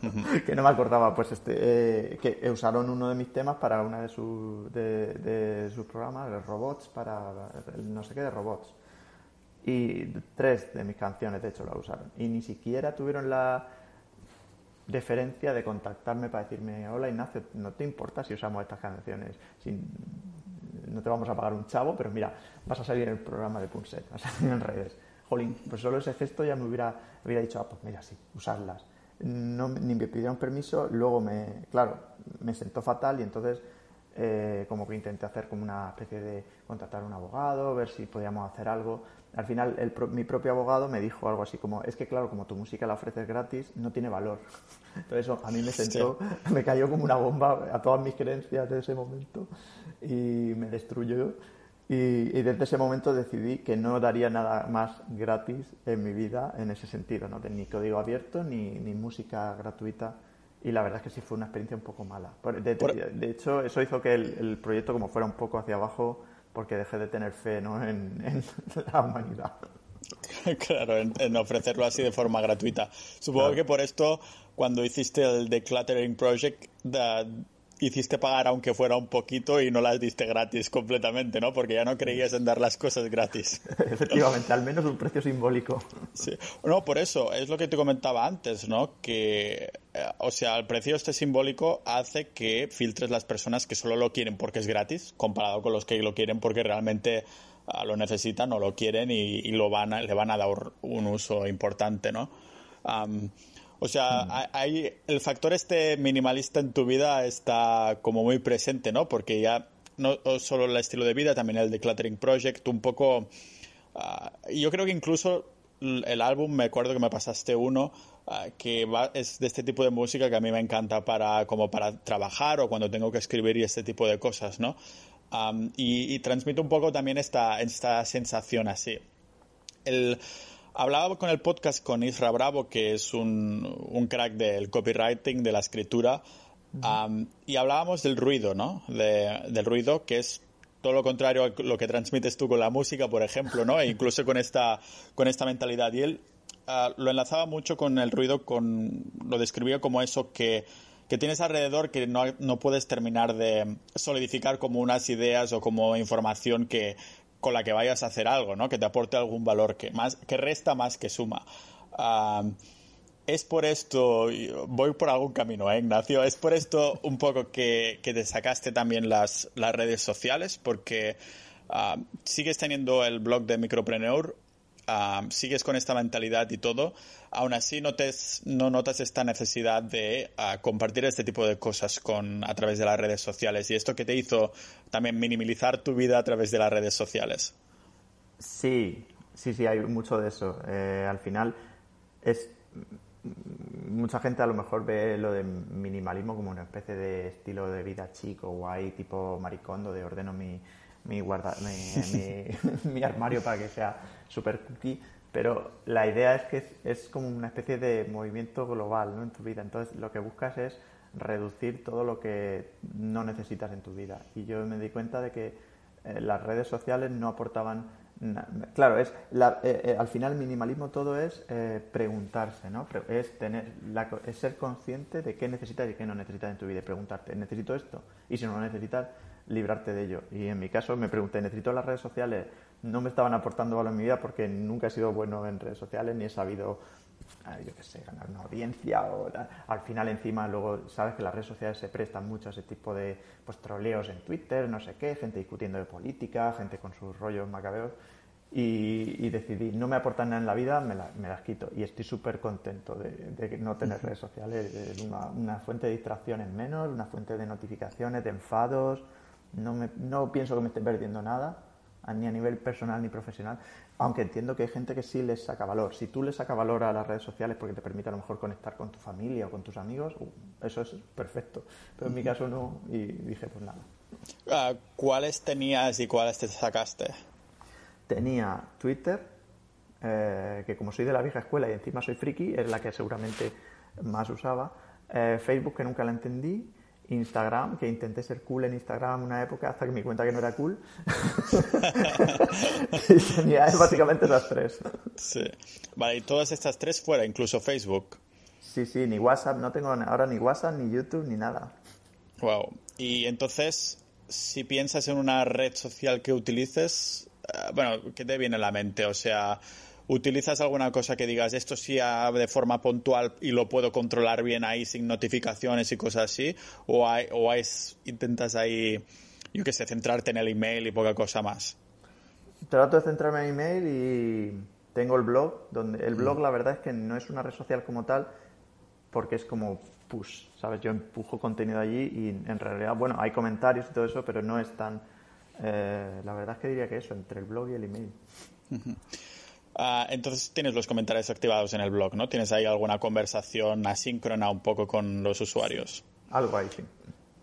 Speaker 1: que no me acordaba, pues este, eh, que usaron uno de mis temas para una de, sus de, de sus programas, los robots, para no sé qué de robots. Y tres de mis canciones, de hecho, la usaron. Y ni siquiera tuvieron la deferencia de contactarme para decirme, hola Ignacio, no te importa si usamos estas canciones, no te vamos a pagar un chavo, pero mira, vas a salir en el programa de Punset, vas a salir en redes. Jolín, pues solo ese gesto ya me hubiera, hubiera dicho, ah, pues mira, sí, usarlas. No, ni me pidieron permiso, luego me, claro, me sentó fatal y entonces eh, como que intenté hacer como una especie de contratar a un abogado, ver si podíamos hacer algo. Al final, mi propio abogado me dijo algo así como, es que claro, como tu música la ofreces gratis, no tiene valor. Entonces eso a mí me sentó, me cayó como una bomba a todas mis creencias de ese momento y me destruyó. Y, desde ese momento decidí que no daría nada más gratis en mi vida en ese sentido, ¿no? ni código abierto ni, ni música gratuita y la verdad es que sí fue una experiencia un poco mala. De, hecho, eso hizo que el, proyecto como fuera un poco hacia abajo porque dejé de tener fe ¿no? en, la humanidad.
Speaker 2: Claro, en, ofrecerlo así de forma gratuita. Supongo que por esto, cuando hiciste el Decluttering Project, hiciste pagar aunque fuera un poquito y no las diste gratis completamente, ¿no? Porque ya no creías en dar las cosas gratis.
Speaker 1: Efectivamente, al menos un precio simbólico.
Speaker 2: Sí. No, por eso, es lo que te comentaba antes, ¿no? Que, eh, o sea, el precio este simbólico hace que filtres las personas que solo lo quieren porque es gratis, comparado con los que lo quieren porque realmente ah, lo necesitan o lo quieren y, lo van le van a dar un uso importante, ¿no? O sea, hay, el factor este minimalista en tu vida está como muy presente, ¿no? Porque ya no solo el estilo de vida, también el Decluttering Project, un poco... Ah, yo creo que incluso el álbum, me acuerdo que me pasaste uno, ah, que es de este tipo de música que a mí me encanta para, como para trabajar o cuando tengo que escribir y este tipo de cosas, ¿no? y, y transmite un poco también esta, esta sensación así. El, Hablaba con el podcast con Isra Bravo, que es un, crack del copywriting, de la escritura, y hablábamos del ruido, ¿no? del ruido, que es todo lo contrario a lo que transmites tú con la música, por ejemplo, ¿no? E incluso con esta, con esta mentalidad. Y él ah, lo enlazaba mucho con el ruido, con, lo describía como eso que, que tienes alrededor que no, no, puedes terminar de solidificar como unas ideas o como información que, con la que vayas a hacer algo, ¿no? Que te aporte algún valor que más que resta más que suma. es por esto, voy por algún camino, ¿eh, Ignacio? Es por esto un poco que, te sacaste también las, las redes sociales, porque sigues teniendo el blog de Micropreneur, ah, sigues con esta mentalidad y todo, aún así notes, no notas esta necesidad de ah, compartir este tipo de cosas con, a través de las redes sociales. ¿Y esto que te hizo también minimizar tu vida a través de las redes sociales?
Speaker 1: Sí, sí, sí, hay mucho de eso. Eh, al final es mucha gente a lo mejor ve lo de minimalismo como una especie de estilo de vida chico, guay, tipo maricondo, de ordeno mi, mi, guarda, mi, mi, armario para que sea super cookie, pero la idea es que es, como una especie de movimiento global ¿no? en tu vida. Entonces lo que buscas es reducir todo lo que no necesitas en tu vida. Y yo me di cuenta de que eh, las redes sociales no aportaban Claro, es eh, eh, al final minimalismo todo es eh, preguntarse, ¿no? Es tener, es ser consciente de qué necesitas y qué no necesitas en tu vida y preguntarte, ¿necesito esto? Y si no lo necesitas, librarte de ello. Y en mi caso me pregunté, ¿necesito las redes sociales? No me estaban aportando valor en mi vida porque nunca he sido bueno en redes sociales ni he sabido, yo qué sé, ganar una audiencia o al final encima luego sabes que las redes sociales se prestan mucho a ese tipo de pues troleos en Twitter, no sé qué, gente discutiendo de política, gente con sus rollos macabeos y, decidí, no me aportan nada en la vida, me, las quito. Y estoy súper contento de, no tener redes sociales, de una, una, fuente de distracciones menos, una fuente de notificaciones, de enfados. No, me, no pienso que me esté perdiendo nada, ni a nivel personal ni profesional, aunque entiendo que hay gente que sí les saca valor. Si tú le sacas valor a las redes sociales porque te permite a lo mejor conectar con tu familia o con tus amigos, uh, eso es perfecto. Pero en mi caso no, y dije, pues nada.
Speaker 2: Ah, ¿Cuáles tenías y cuáles te sacaste?
Speaker 1: tenía Twitter, eh, que como soy de la vieja escuela y encima soy friki, es la que seguramente más usaba. Eh, Facebook, que nunca la entendí. Instagram, que intenté ser cool en Instagram una época hasta que me di cuenta que no era cool. y tenía básicamente las tres.
Speaker 2: Sí. Vale, y todas estas tres fuera, incluso Facebook.
Speaker 1: Sí, sí, ni WhatsApp, no tengo ahora ni WhatsApp, ni YouTube, ni nada.
Speaker 2: Wow. Y entonces, si piensas en una red social que utilices, eh, bueno, ¿qué te viene a la mente? O sea, ¿utilizas alguna cosa que digas esto sí de forma puntual y lo puedo controlar bien ahí sin notificaciones y cosas así? ¿O, hay, o intentas ahí, yo qué sé, centrarte en el email y poca cosa más?
Speaker 1: Trato de centrarme en email y tengo el blog, donde el blog mm. la verdad es que no es una red social como tal, porque es como push, ¿sabes? Yo empujo contenido allí y en realidad, bueno, hay comentarios y todo eso, pero no es tan eh, la verdad es que diría que eso, entre el blog y el email.
Speaker 2: Ah, entonces tienes los comentarios activados en el blog, ¿no? ¿Tienes ahí alguna conversación asíncrona un poco con los usuarios?
Speaker 1: Algo ahí, sí.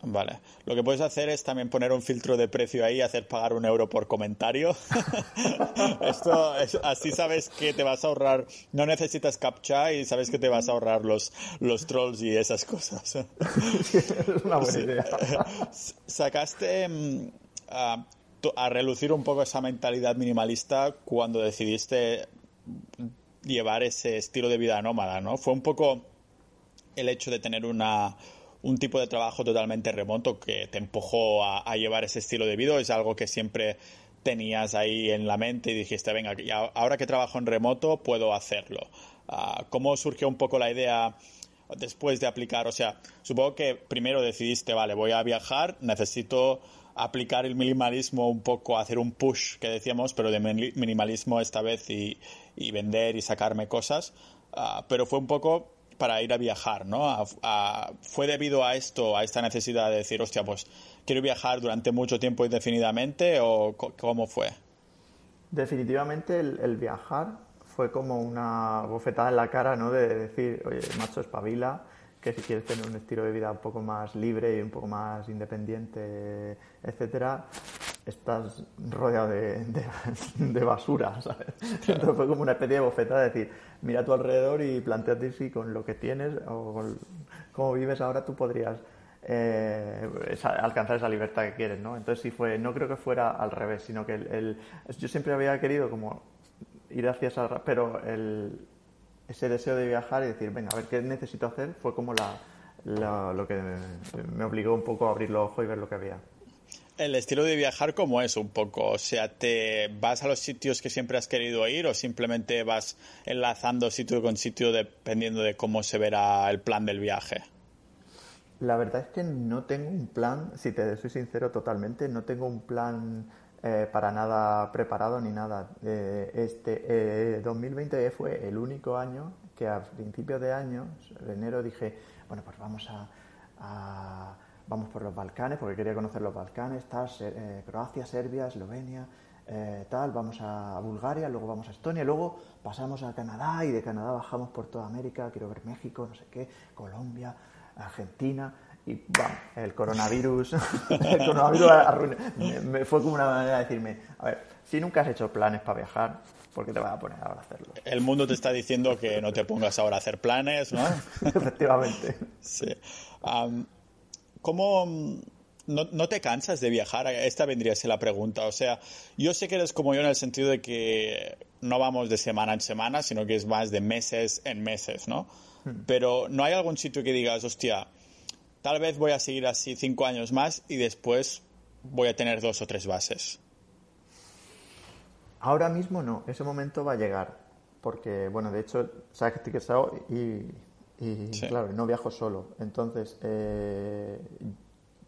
Speaker 2: Vale. Lo que puedes hacer es también poner un filtro de precio ahí, hacer pagar un euro por comentario. Esto, así sabes que te vas a ahorrar, no necesitas captcha y sabes que te vas a ahorrar los, los trolls y esas cosas.
Speaker 1: es una buena idea.
Speaker 2: Sacaste mm, a, relucir un poco esa mentalidad minimalista cuando decidiste llevar ese estilo de vida nómada, ¿no? Fue un poco el hecho de tener una, un tipo de trabajo totalmente remoto que te empujó a, llevar ese estilo de vida, es algo que siempre tenías ahí en la mente y dijiste, venga, ahora que trabajo en remoto puedo hacerlo. Ah, ¿Cómo surgió un poco la idea después de aplicar? O sea, supongo que primero decidiste, vale, voy a viajar, necesito aplicar el minimalismo un poco, hacer un push que decíamos, pero de minimalismo esta vez y, vender y sacarme cosas. Ah, pero fue un poco para ir a viajar, ¿no? ¿Fue debido a esto, a esta necesidad de decir, hostia, pues quiero viajar durante mucho tiempo indefinidamente o cómo fue?
Speaker 1: Definitivamente el, viajar fue como una bofetada en la cara, ¿no? De decir, oye, macho, espabila, que si quieres tener un estilo de vida un poco más libre y un poco más independiente, etcétera, estás rodeado de, de, basura, ¿sabes? Entonces fue como una especie de bofetada de decir, mira a tu alrededor y planteate si con lo que tienes o con cómo vives ahora tú podrías eh, alcanzar esa libertad que quieres, ¿no? Entonces sí fue, no creo que fuera al revés, sino que el, yo siempre había querido como ir hacia esa, pero el, ese deseo de viajar y decir, venga, a ver qué necesito hacer, fue como la, lo que me obligó un poco a abrir los ojos y ver lo que había.
Speaker 2: El estilo de viajar, ¿cómo es un poco? O sea, ¿te vas a los sitios que siempre has querido ir o simplemente vas enlazando sitio con sitio dependiendo de cómo se verá el plan del viaje?
Speaker 1: La verdad es que no tengo un plan, si te soy sincero totalmente, no tengo un plan eh, para nada preparado ni nada. Eh, este 2020 fue el único año que a principios de año, en enero, dije, bueno, pues vamos a, vamos por los Balcanes, porque quería conocer los Balcanes, tal, Croacia, Serbia, Eslovenia, tal, vamos a Bulgaria, luego vamos a Estonia, luego pasamos a Canadá y de Canadá bajamos por toda América, quiero ver México, no sé qué, Colombia, Argentina y ¡bam! el coronavirus, el coronavirus me, fue como una manera de decirme, a ver, si nunca has hecho planes para viajar, ¿por qué te vas a poner ahora a hacerlo?
Speaker 2: El mundo te está diciendo que no te pongas ahora a hacer planes, ¿no?
Speaker 1: Efectivamente.
Speaker 2: Sí. ¿Cómo no, no, te cansas de viajar? Esta vendría a ser la pregunta. O sea, yo sé que eres como yo en el sentido de que no vamos de semana en semana, sino que es más de meses en meses, ¿no? Hmm. Pero no hay algún sitio que digas, hostia, tal vez voy a seguir así cinco años más y después voy a tener dos o tres bases.
Speaker 1: Ahora mismo no, ese momento va a llegar, porque, bueno, de hecho, sabes que estoy casado y, claro, no viajo solo. Entonces, eh,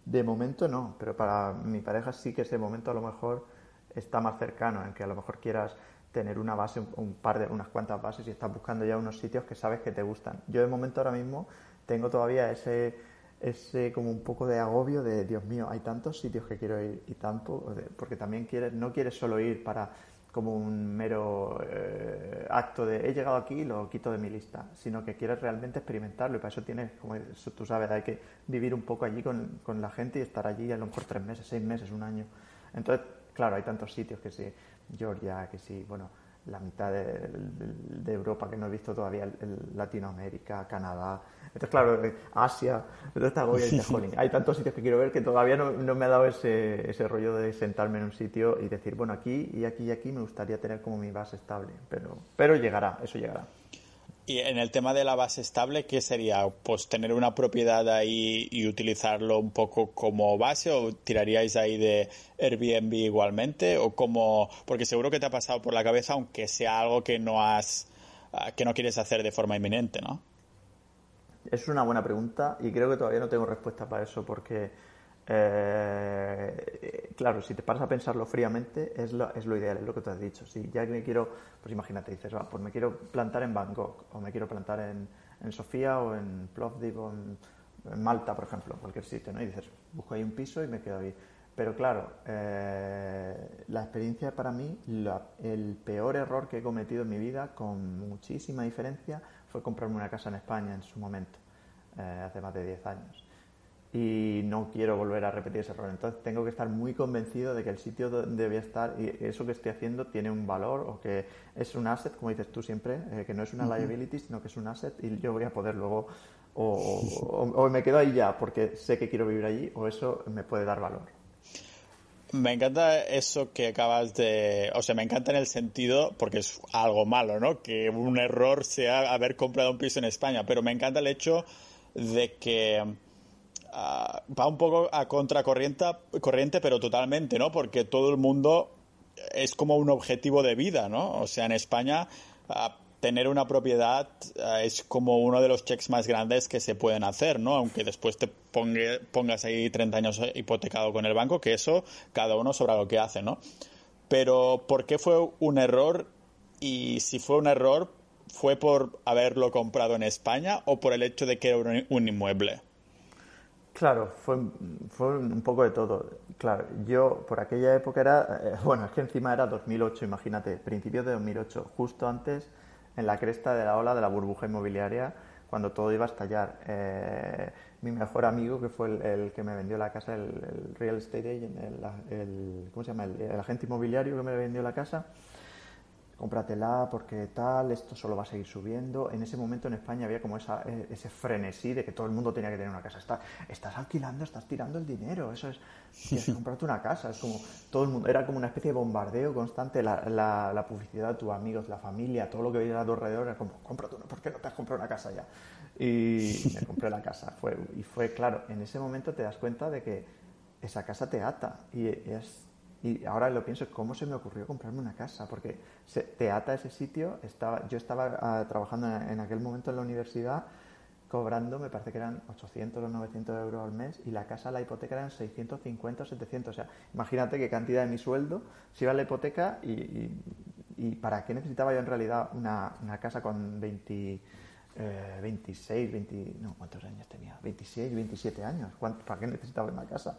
Speaker 1: de momento no, pero para mi pareja sí que ese momento a lo mejor está más cercano, en que a lo mejor quieras tener una base, un, par de, unas cuantas bases y estás buscando ya unos sitios que sabes que te gustan. Yo de momento ahora mismo tengo todavía ese ese como un poco de agobio de Dios mío, hay tantos sitios que quiero ir y tanto, porque también quieres, no quieres solo ir para como un mero eh, acto de he llegado aquí y lo quito de mi lista, sino que quieres realmente experimentarlo y para eso tienes, como tú sabes, hay que vivir un poco allí con, con la gente y estar allí a lo mejor tres meses, seis meses, un año. Entonces, claro, hay tantos sitios que sí, Georgia, que sí, bueno, la mitad de, Europa que no he visto todavía, Latinoamérica, Canadá, entonces, claro, Asia, entonces hay tantos sitios que quiero ver que todavía no, me ha dado ese, ese, rollo de sentarme en un sitio y decir, bueno, aquí y aquí y aquí me gustaría tener como mi base estable, pero, pero llegará, eso llegará.
Speaker 2: Y en el tema de la base estable, ¿qué sería? Pues tener una propiedad ahí y utilizarlo un poco como base o tiraríais ahí de Airbnb igualmente o como porque seguro que te ha pasado por la cabeza aunque sea algo que no has ah, que no quieres hacer de forma inminente, ¿no?
Speaker 1: Es una buena pregunta y creo que todavía no tengo respuesta para eso porque, eh, claro, si te paras a pensarlo fríamente es lo, es lo ideal, es lo que tú has dicho. Si ya me quiero, pues imagínate, dices, pues me quiero plantar en Bangkok o me quiero plantar en, en Sofía o en Plovdiv o en, Malta, por ejemplo, cualquier sitio, ¿no? Y dices, busco ahí un piso y me quedo ahí. Pero claro, eh, la experiencia para mí, el peor error que he cometido en mi vida, con muchísima diferencia, fue comprarme una casa en España en su momento, eh, hace más de 10 años. Y no quiero volver a repetir ese error. Entonces tengo que estar muy convencido de que el sitio donde voy a estar y eso que estoy haciendo tiene un valor o que es un asset, como dices tú siempre, eh, que no es una liability, sino que es un asset y yo voy a poder luego o, o me quedo ahí ya porque sé que quiero vivir allí o eso me puede dar valor.
Speaker 2: Me encanta eso que acabas de... O sea, me encanta en el sentido, porque es algo malo, ¿no? Que un error sea haber comprado un piso en España, pero me encanta el hecho de que va un poco a contracorriente, corriente, pero totalmente, ¿no? Porque todo el mundo es como un objetivo de vida, ¿no? O sea, en España... Tener una propiedad es como uno de los checks más grandes que se pueden hacer, ¿no? Aunque después te pongas ahí 30 años hipotecado con el banco, que eso cada uno sobre lo que hace, ¿no? Pero ¿por qué fue un error? Y si fue un error, ¿fue por haberlo comprado en España o por el hecho de que era un inmueble?
Speaker 1: Claro, fue, fue un poco de todo. Claro, yo por aquella época era, eh, bueno, es que encima era 2008, imagínate, principios de 2008, justo antes en la cresta de la ola de la burbuja inmobiliaria cuando todo iba a estallar. Eh, mi mejor amigo, que fue el, que me vendió la casa, el, real estate agent, el, ¿cómo se llama? el agente inmobiliario que me vendió la casa, cómpratela porque tal, esto solo va a seguir subiendo. En ese momento en España había como esa, e, ese frenesí de que todo el mundo tenía que tener una casa. Está, estás alquilando, estás tirando el dinero, eso es, tienes que comprarte una casa. Es como todo el mundo, era como una especie de bombardeo constante, la, la, publicidad de tus amigos, la familia, todo lo que veía a tu alrededor era como, cómprate una, ¿por qué no te has comprado una casa ya? Y me compré la casa. Fue, y fue claro, en ese momento te das cuenta de que esa casa te ata y es y ahora lo pienso, ¿cómo se me ocurrió comprarme una casa? Porque te ata ese sitio. Estaba, yo estaba ah, trabajando en, aquel momento en la universidad cobrando, me parece que eran 800 o 900 euros al mes y la casa, la hipoteca eran 650 o 700. O sea, imagínate qué cantidad de mi sueldo se iba a la hipoteca y, y, para qué necesitaba yo en realidad una, una casa con 20, 26, 20, no, ¿cuántos años tenía? 26, 27 años. ¿Para qué necesitaba una casa?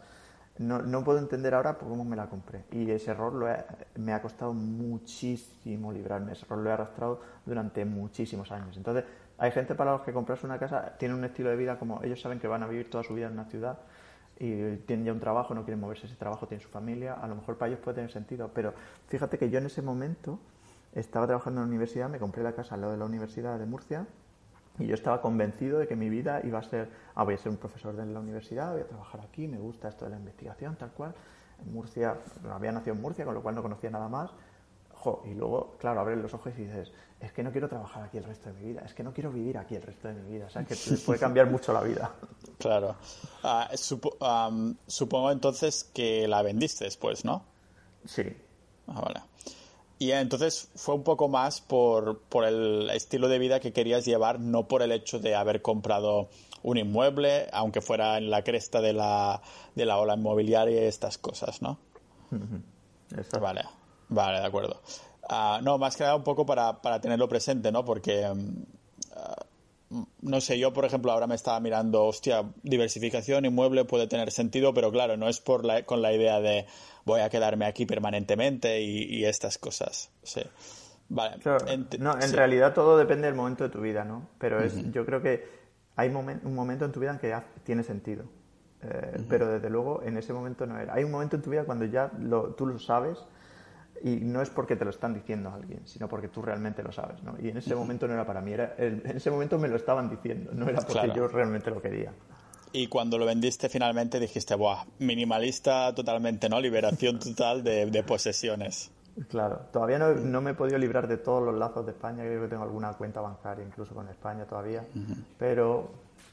Speaker 1: No, no, puedo entender ahora por cómo me la compré. Y ese error lo me ha costado muchísimo librarme. Ese error lo he arrastrado durante muchísimos años. Entonces, hay gente para los que comprarse una casa tiene un estilo de vida como ellos saben que van a vivir toda su vida en una ciudad y tienen ya un trabajo, no quieren moverse ese trabajo, tienen su familia. A lo mejor para ellos puede tener sentido. Pero fíjate que yo en ese momento estaba trabajando en la universidad, me compré la casa al lado de la Universidad de Murcia y yo estaba convencido de que mi vida iba a ser, ah, voy a ser un profesor de la universidad, voy a trabajar aquí, me gusta esto de la investigación, tal cual. En Murcia, había nacido en Murcia, con lo cual no conocía nada más. y luego, claro, abres los ojos y dices, es que no quiero trabajar aquí el resto de mi vida, es que no quiero vivir aquí el resto de mi vida. O sea, que puede cambiar mucho la vida.
Speaker 2: Claro. Ah, supongo entonces que la vendiste después, ¿no?
Speaker 1: Sí.
Speaker 2: Ah, vale. Y entonces fue un poco más por, por, el estilo de vida que querías llevar, no por el hecho de haber comprado un inmueble, aunque fuera en la cresta de la, de la ola inmobiliaria y estas cosas, ¿no? Vale, vale, de acuerdo. Ah, no, más que nada un poco para, para tenerlo presente, ¿no? Porque, mm, no sé, yo por ejemplo ahora me estaba mirando, hostia, diversificación inmueble puede tener sentido, pero claro, no es por la, con la idea de voy a quedarme aquí permanentemente y, estas cosas. Sí. Vale.
Speaker 1: no, en realidad todo depende del momento de tu vida, ¿no? Pero es, yo creo que hay un momento en tu vida en que ya tiene sentido. Eh, pero desde luego en ese momento no era. Hay un momento en tu vida cuando ya lo, tú lo sabes y no es porque te lo están diciendo alguien, sino porque tú realmente lo sabes, ¿no? Y en ese momento no era para mí, era, en ese momento me lo estaban diciendo, no era porque yo realmente lo quería.
Speaker 2: Y cuando lo vendiste finalmente dijiste, ¡buah! Minimalista totalmente, ¿no? Liberación total de, posesiones.
Speaker 1: Claro, todavía no, me he podido librar de todos los lazos de España, creo que tengo alguna cuenta bancaria incluso con España todavía, pero,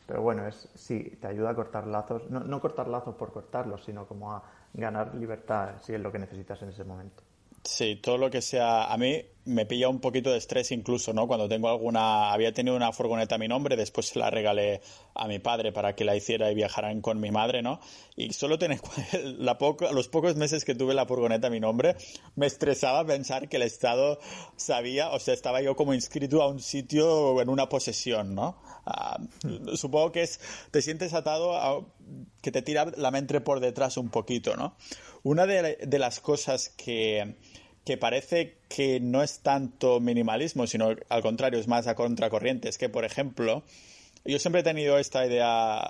Speaker 1: pero bueno, es, sí, te ayuda a cortar lazos, no, no cortar lazos por cortarlos, sino como a ganar libertad si es lo que necesitas en ese momento.
Speaker 2: Sí, todo lo que sea. A mí me pilla un poquito de estrés incluso, ¿no? Cuando tengo alguna. Había tenido una furgoneta a mi nombre, después se la regalé a mi padre para que la hiciera y viajaran con mi madre, ¿no? Y solo tener. La los pocos meses que tuve la furgoneta a mi nombre, me estresaba pensar que el Estado sabía, o sea, estaba yo como inscrito a un sitio en una posesión, ¿no? Ah, supongo que es. Te sientes atado a. que te tira la mente por detrás un poquito, ¿no? Una de las cosas que que parece que no es tanto minimalismo, sino al contrario, es más a contracorriente. Es que, por ejemplo, yo siempre he tenido esta idea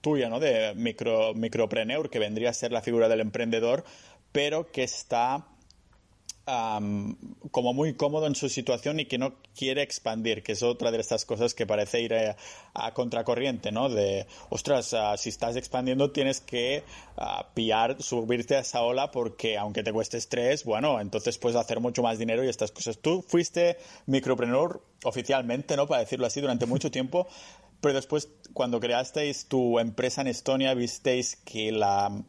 Speaker 2: tuya, ¿no? De micro, micropreneur, que vendría a ser la figura del emprendedor, pero que está como muy cómodo en su situación y que no quiere expandir, que es otra de estas cosas que parece ir a, contracorriente, ¿no? De, ostras, ah, si estás expandiendo tienes que uh, pillar, subirte a esa ola porque aunque te cueste estrés, bueno, entonces puedes hacer mucho más dinero y estas cosas. Tú fuiste micropreneur oficialmente, ¿no? Para decirlo así, durante mucho tiempo, pero después cuando creasteis tu empresa en Estonia visteis que la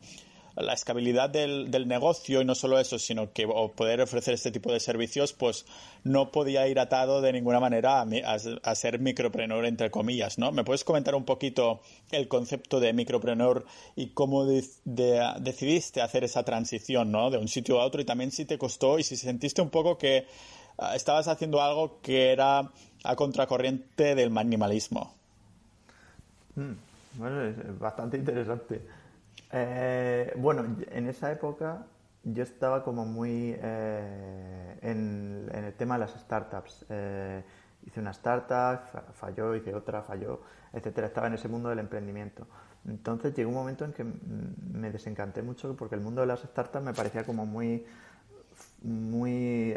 Speaker 2: la escalabilidad del, del, negocio y no solo eso, sino que poder ofrecer este tipo de servicios, pues no podía ir atado de ninguna manera a, ser micropreneur, entre comillas, ¿no? ¿Me puedes comentar un poquito el concepto de micropreneur y cómo decidiste hacer esa transición, ¿no? De un sitio a otro y también si te costó y si sentiste un poco que ah, estabas haciendo algo que era a contracorriente del minimalismo.
Speaker 1: Hmm, bueno, es bastante interesante. Eh, bueno, en esa época yo estaba como muy eh, en, el tema de las startups. Eh, hice una startup, falló, hice otra, falló, etcétera. Estaba en ese mundo del emprendimiento. Entonces llegó un momento en que me desencanté mucho porque el mundo de las startups me parecía como muy muy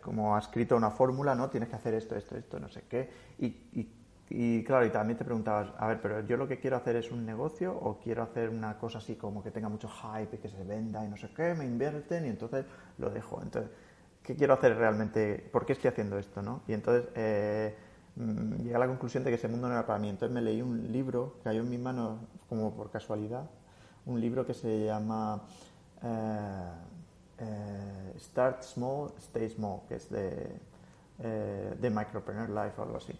Speaker 1: como ha escrito una fórmula, ¿no? Tienes que hacer esto, esto, esto, no sé qué. Y y claro, y también te preguntabas, a ver, pero yo lo que quiero hacer es un negocio o quiero hacer una cosa así como que tenga mucho hype y que se venda y no sé qué, me invierten y entonces lo dejo. Entonces, ¿qué quiero hacer realmente? ¿Por qué estoy haciendo esto? ¿no? Y entonces eh, mm, llegué a la conclusión de que ese mundo no era para mí. Entonces me leí un libro, cayó en mis manos como por casualidad, un libro que se llama eh, eh, Start Small, Stay Small, que es de, de Micropreneur Life o algo así.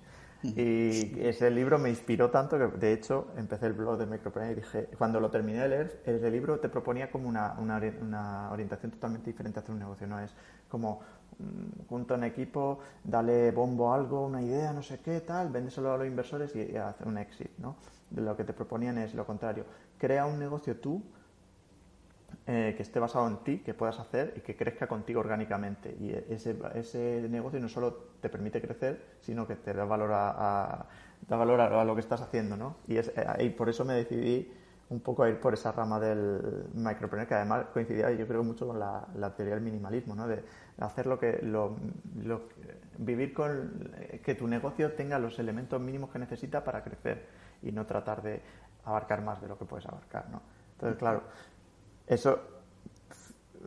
Speaker 1: Y ese libro me inspiró tanto que, de hecho, empecé el blog de Micropreneur y dije, cuando lo terminé de leer, ese libro te proponía como una, una, orientación totalmente diferente a hacer un negocio. No es como mm, junto en equipo, dale bombo a algo, una idea, no sé qué, tal, véndeselo a los inversores y, y un exit, ¿no? Lo que te proponían es lo contrario. Crea un negocio tú eh, que esté basado en ti, que puedas hacer y que crezca contigo orgánicamente. Y ese, negocio no solo te permite crecer, sino que te da valor a, da valor a, lo que estás haciendo, ¿no? Y, eh, por eso me decidí un poco a ir por esa rama del micropreneur, que además coincidía, yo creo, mucho con la, teoría del minimalismo, ¿no? De hacer lo que... Vivir con... que tu negocio tenga los elementos mínimos que necesita para crecer y no tratar de abarcar más de lo que puedes abarcar, ¿no? Entonces, claro, eso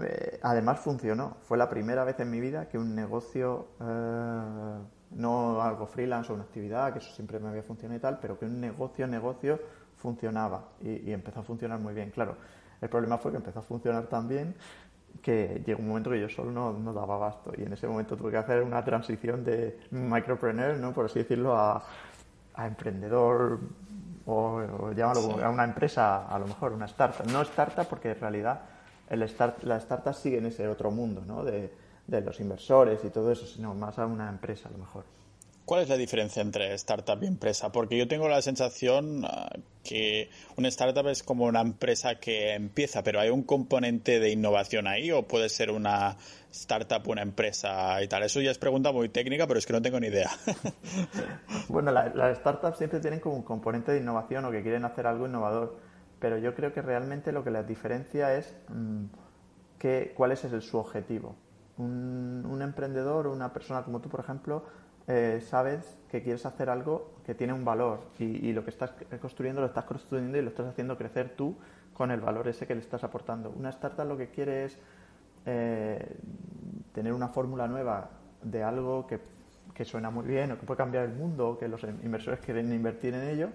Speaker 1: eh, además funcionó. Fue la primera vez en mi vida que un negocio, eh, no algo freelance o una actividad, que eso siempre me había funcionado y tal, pero que un negocio, negocio funcionaba y, empezó a funcionar muy bien. Claro, el problema fue que empezó a funcionar tan bien que llegó un momento que yo solo no, daba abasto y en ese momento tuve que hacer una transición de micropreneur, ¿no? por así decirlo, a, emprendedor o, a una empresa, a lo mejor una startup. No startup porque en realidad el start, la startup sigue en ese otro mundo, ¿no? De, de los inversores y todo eso, sino más a una empresa a lo mejor.
Speaker 2: ¿Cuál es la diferencia entre startup y empresa? Porque yo tengo la sensación ah, que una startup es como una empresa que empieza, pero hay un componente de innovación ahí o puede ser una startup una empresa y tal. Eso ya es pregunta muy técnica, pero es que no tengo ni idea.
Speaker 1: bueno, las startups siempre tienen como un componente de innovación o que quieren hacer algo innovador, pero yo creo que realmente lo que las diferencia es mm, que, cuál es su objetivo. Un, un emprendedor o una persona como tú, por ejemplo, eh, sabes que quieres hacer algo que tiene un valor y, lo que estás construyendo lo estás construyendo y lo estás haciendo crecer tú con el valor ese que le estás aportando. Una startup lo que quiere es eh, tener una fórmula nueva de algo que, que, suena muy bien o que puede cambiar el mundo o que los inversores quieren invertir en ello,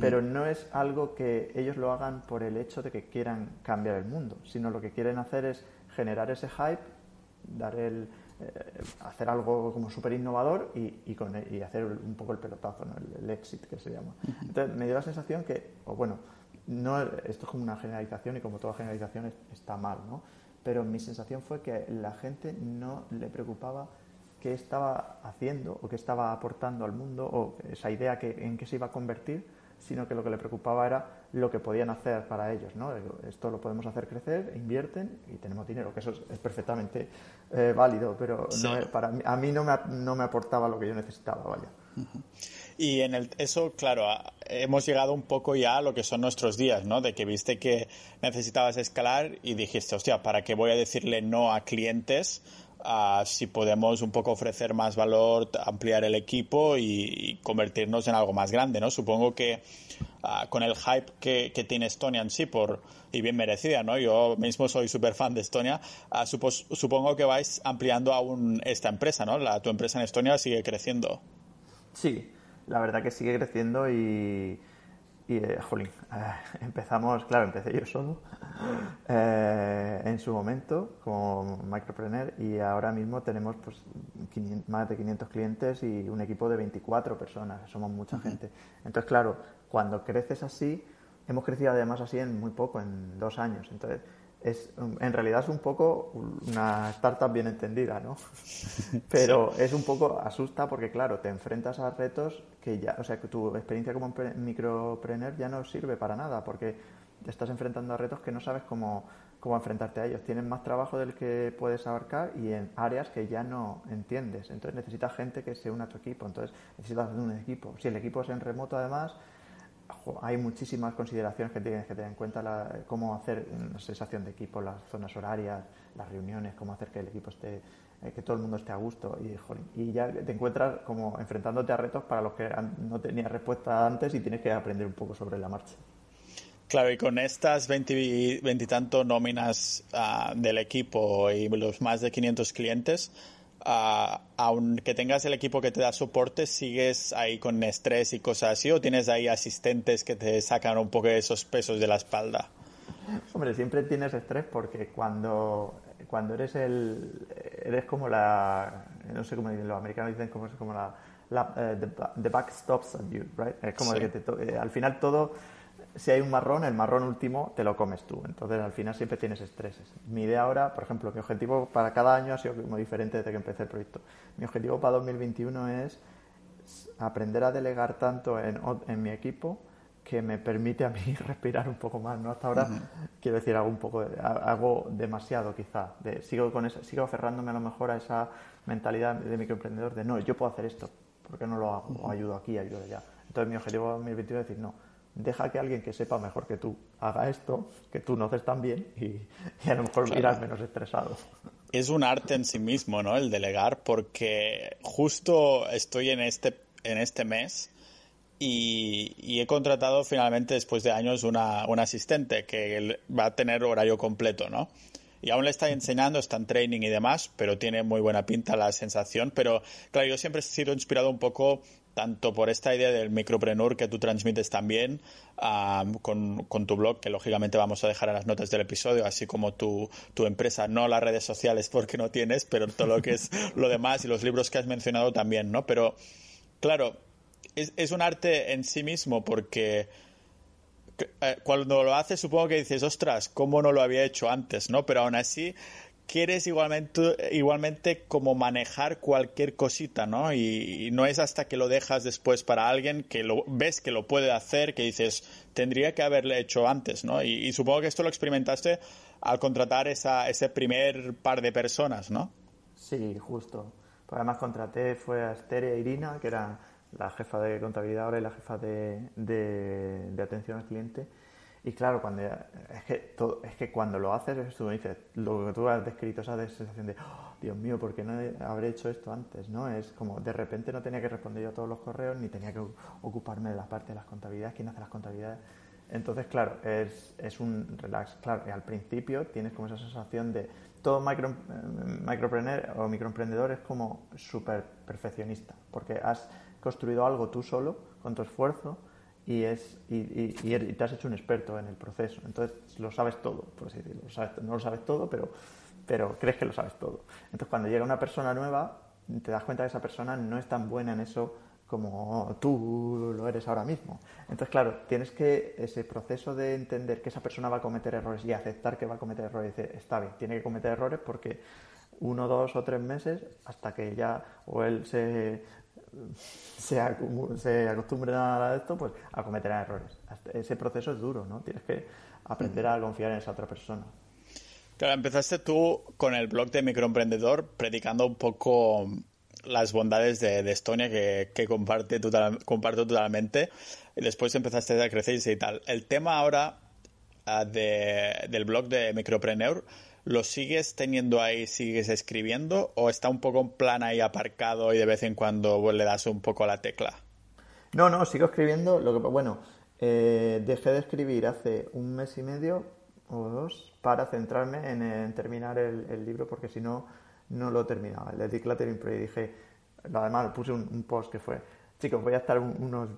Speaker 1: pero no es algo que ellos lo hagan por el hecho de que quieran cambiar el mundo, sino lo que quieren hacer es generar ese hype, dar el, eh, hacer algo como súper innovador y, y, hacer un poco el pelotazo, el, exit que se llama. Entonces me dio la sensación que, o bueno, no, esto es como una generalización y como toda generalización está mal, ¿no? Pero mi sensación fue que la gente no le preocupaba qué estaba haciendo o qué estaba aportando al mundo o esa idea que, en qué se iba a convertir, sino que lo que le preocupaba era lo que podían hacer para ellos. ¿no? Esto lo podemos hacer crecer, invierten y tenemos dinero, que eso es, perfectamente eh, válido, pero para a mí no me, no me aportaba lo que yo necesitaba. Vaya.
Speaker 2: Y en el, eso, claro, hemos llegado un poco ya a lo que son nuestros días, ¿no? De que viste que necesitabas escalar y dijiste, hostia, ¿para qué voy a decirle no a clientes si podemos un poco ofrecer más valor, ampliar el equipo y, convertirnos en algo más grande, ¿no? Supongo que ah, con el hype que, tiene Estonia en sí, por, y bien merecida, ¿no? Yo mismo soy súper fan de Estonia, ah, supongo que vais ampliando aún esta empresa, ¿no? La, tu empresa en Estonia sigue creciendo.
Speaker 1: Sí, la verdad que sigue creciendo y y, eh, jolín, eh, empezamos, claro, empecé yo solo eh, en su momento como micropreneur y ahora mismo tenemos pues, más de 500 clientes y un equipo de 24 personas, somos mucha gente. Entonces, claro, cuando creces así, hemos crecido además así en muy poco, en dos años. Entonces, es, en realidad es un poco una startup bien entendida, ¿no? Pero es un poco asusta porque, claro, te enfrentas a retos que ya, o sea, que tu experiencia como micropreneur ya no sirve para nada porque te estás enfrentando a retos que no sabes cómo, cómo enfrentarte a ellos. Tienes más trabajo del que puedes abarcar y en áreas que ya no entiendes. Entonces necesitas gente que se una a tu equipo. Entonces necesitas un equipo. Si el equipo es en remoto, además, hay muchísimas consideraciones que tienes que tener en cuenta la, cómo hacer una sensación de equipo, las zonas horarias, las reuniones, cómo hacer que el equipo esté, eh, que todo el mundo esté a gusto y, y ya te encuentras como enfrentándote a retos para los que no tenías respuesta antes y tienes que aprender un poco sobre la marcha.
Speaker 2: Claro, y con estas veintitantos nóminas ah, del equipo y los más de 500 clientes, aunque tengas el equipo que te da soporte, sigues ahí con estrés y cosas así, o tienes ahí asistentes que te sacan un poco de esos pesos de la espalda?
Speaker 1: Hombre, siempre tienes estrés porque cuando, cuando eres el. eres como la. no sé cómo dicen, los americanos dicen como, como la, la, eh, the, back stops at you, right? Es como que te al final todo, si hay un marrón, el marrón último te lo comes tú. Entonces al final siempre tienes estreses. Mi idea ahora, por ejemplo, mi objetivo para cada año ha sido muy diferente desde que empecé el proyecto. Mi objetivo para 2021 es aprender a delegar tanto en, en mi equipo que me permite a mí respirar un poco más, ¿no? Hasta ahora, quiero decir, hago un poco, hago demasiado quizá, de, sigo, con esa, sigo aferrándome a lo mejor a esa mentalidad de microemprendedor de no, yo puedo hacer esto, ¿por qué no lo hago? O ayudo aquí, ayudo allá. Entonces mi objetivo en 2021 es decir, no, deja que alguien que sepa mejor que tú haga esto, que tú no haces tan bien y, a lo mejor irás menos estresado.
Speaker 2: Es un arte en sí mismo, ¿no? El delegar, porque justo estoy en este, en este mes y, he contratado finalmente después de años una, asistente que va a tener horario completo, ¿no? Y aún le está enseñando, está en training y demás, pero tiene muy buena pinta la sensación. Pero claro, yo siempre he sido inspirado un poco tanto por esta idea del micropreneur que tú transmites también con, con, tu blog, que lógicamente vamos a dejar en las notas del episodio, así como tu, tu empresa, no las redes sociales porque no tienes, pero todo lo que es lo demás y los libros que has mencionado también, ¿no? Pero claro, es, es un arte en sí mismo porque eh, cuando lo haces supongo que dices, ostras, ¿cómo no lo había hecho antes? ¿no? Pero aún así quieres igualmente, igualmente como manejar cualquier cosita, ¿no? Y, no es hasta que lo dejas después para alguien que lo ves que lo puede hacer que dices, tendría que haberle hecho antes, ¿no? Y, supongo que esto lo experimentaste al contratar esa, ese primer par de personas, ¿no?
Speaker 1: Sí, justo. Además contraté, fue a Esther e Irina, que eran la jefa de contabilidad ahora y la jefa de, atención al cliente. Y claro, cuando es que todo, es que cuando lo haces, es tú dices, lo que tú has descrito, esa sensación de, oh, Dios mío, ¿por qué no habré hecho esto antes? ¿no? Es como, de repente no tenía que responder yo a todos los correos, ni tenía que ocuparme de la parte de las contabilidades, quién hace las contabilidades. Entonces, claro, es, es un relax. Claro, al principio tienes como esa sensación de todo micro, micropreneur o microemprendedor es como súper perfeccionista, porque has construido algo tú solo, con tu esfuerzo, y, es, y, te has hecho un experto en el proceso. Entonces lo sabes todo, por así decirlo. no lo sabes todo, pero, pero crees que lo sabes todo. Entonces cuando llega una persona nueva, te das cuenta que esa persona no es tan buena en eso como tú lo eres ahora mismo. Entonces, claro, tienes que ese proceso de entender que esa persona va a cometer errores y aceptar que va a cometer errores, está bien, tiene que cometer errores porque uno, dos o tres meses hasta que ya o él se se, se acostumbren a esto, pues a cometer errores. Ese proceso es duro, ¿no? Tienes que aprender a confiar en esa otra persona.
Speaker 2: Claro, empezaste tú con el blog de microemprendedor predicando un poco las bondades de, Estonia que, que comparte comparto totalmente y después empezaste a crecer y tal. El tema ahora ah, del blog de Micropreneur ¿Lo sigues teniendo ahí, sigues escribiendo o está un poco en plan ahí aparcado y de vez en cuando le das un poco la tecla?
Speaker 1: No, no, sigo escribiendo. Lo que, bueno, eh, dejé de escribir hace un mes y medio o dos para centrarme en, terminar el, libro porque si no, no lo terminaba. El de Decluttering Project dije, además puse un, post que fue, chicos, voy a estar unos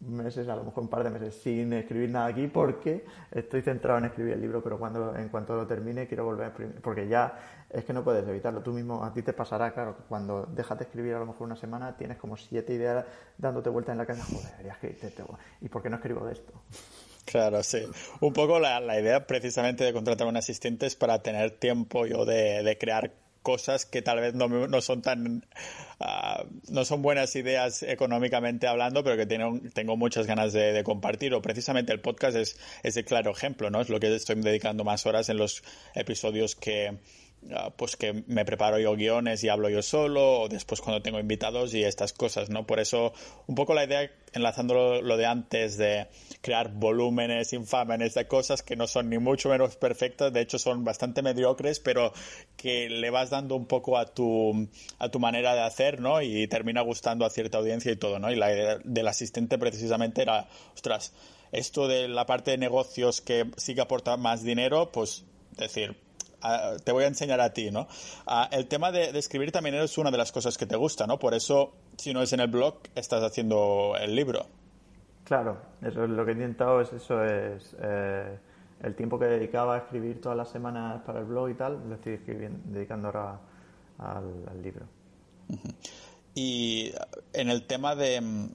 Speaker 1: meses, a lo mejor un par de meses, sin escribir nada aquí porque estoy centrado en escribir el libro, pero cuando en cuanto lo termine quiero volver a escribir, porque ya es que no puedes evitarlo. Tú mismo, a ti te pasará, claro, cuando dejas de escribir a lo mejor una semana tienes como siete ideas dándote vuelta en la cabeza, joder, ¿y por qué no escribo de esto?
Speaker 2: Claro, sí. Un poco la, la idea precisamente de contratar un asistente es para tener tiempo yo de, de crear cosas que tal vez no, no son tan ah, no son buenas ideas económicamente hablando pero que tengo, tengo muchas ganas de, compartir o precisamente el podcast es, es el claro ejemplo no es lo que estoy dedicando más horas en los episodios que Ah, pues que me preparo yo guiones y hablo yo solo, o después cuando tengo invitados y estas cosas, ¿no? Por eso, un poco la idea, enlazando lo de antes, de crear volúmenes infames de cosas que no son ni mucho menos perfectas, de hecho son bastante mediocres, pero que le vas dando un poco a tu, a tu manera de hacer, ¿no? Y termina gustando a cierta audiencia y todo, ¿no? Y la idea del asistente precisamente era, ostras, esto de la parte de negocios que sí que aporta más dinero, pues decir, te voy a enseñar a ti, ¿no? el tema de, escribir también es una de las cosas que te gusta, ¿no? Por eso, si no es en el blog, estás haciendo el libro.
Speaker 1: Claro, eso es lo que he intentado, es eso, es eh, el tiempo que dedicaba a escribir todas las semanas para el blog y tal, lo estoy dedicando ahora al, libro.
Speaker 2: y en el tema de, mm,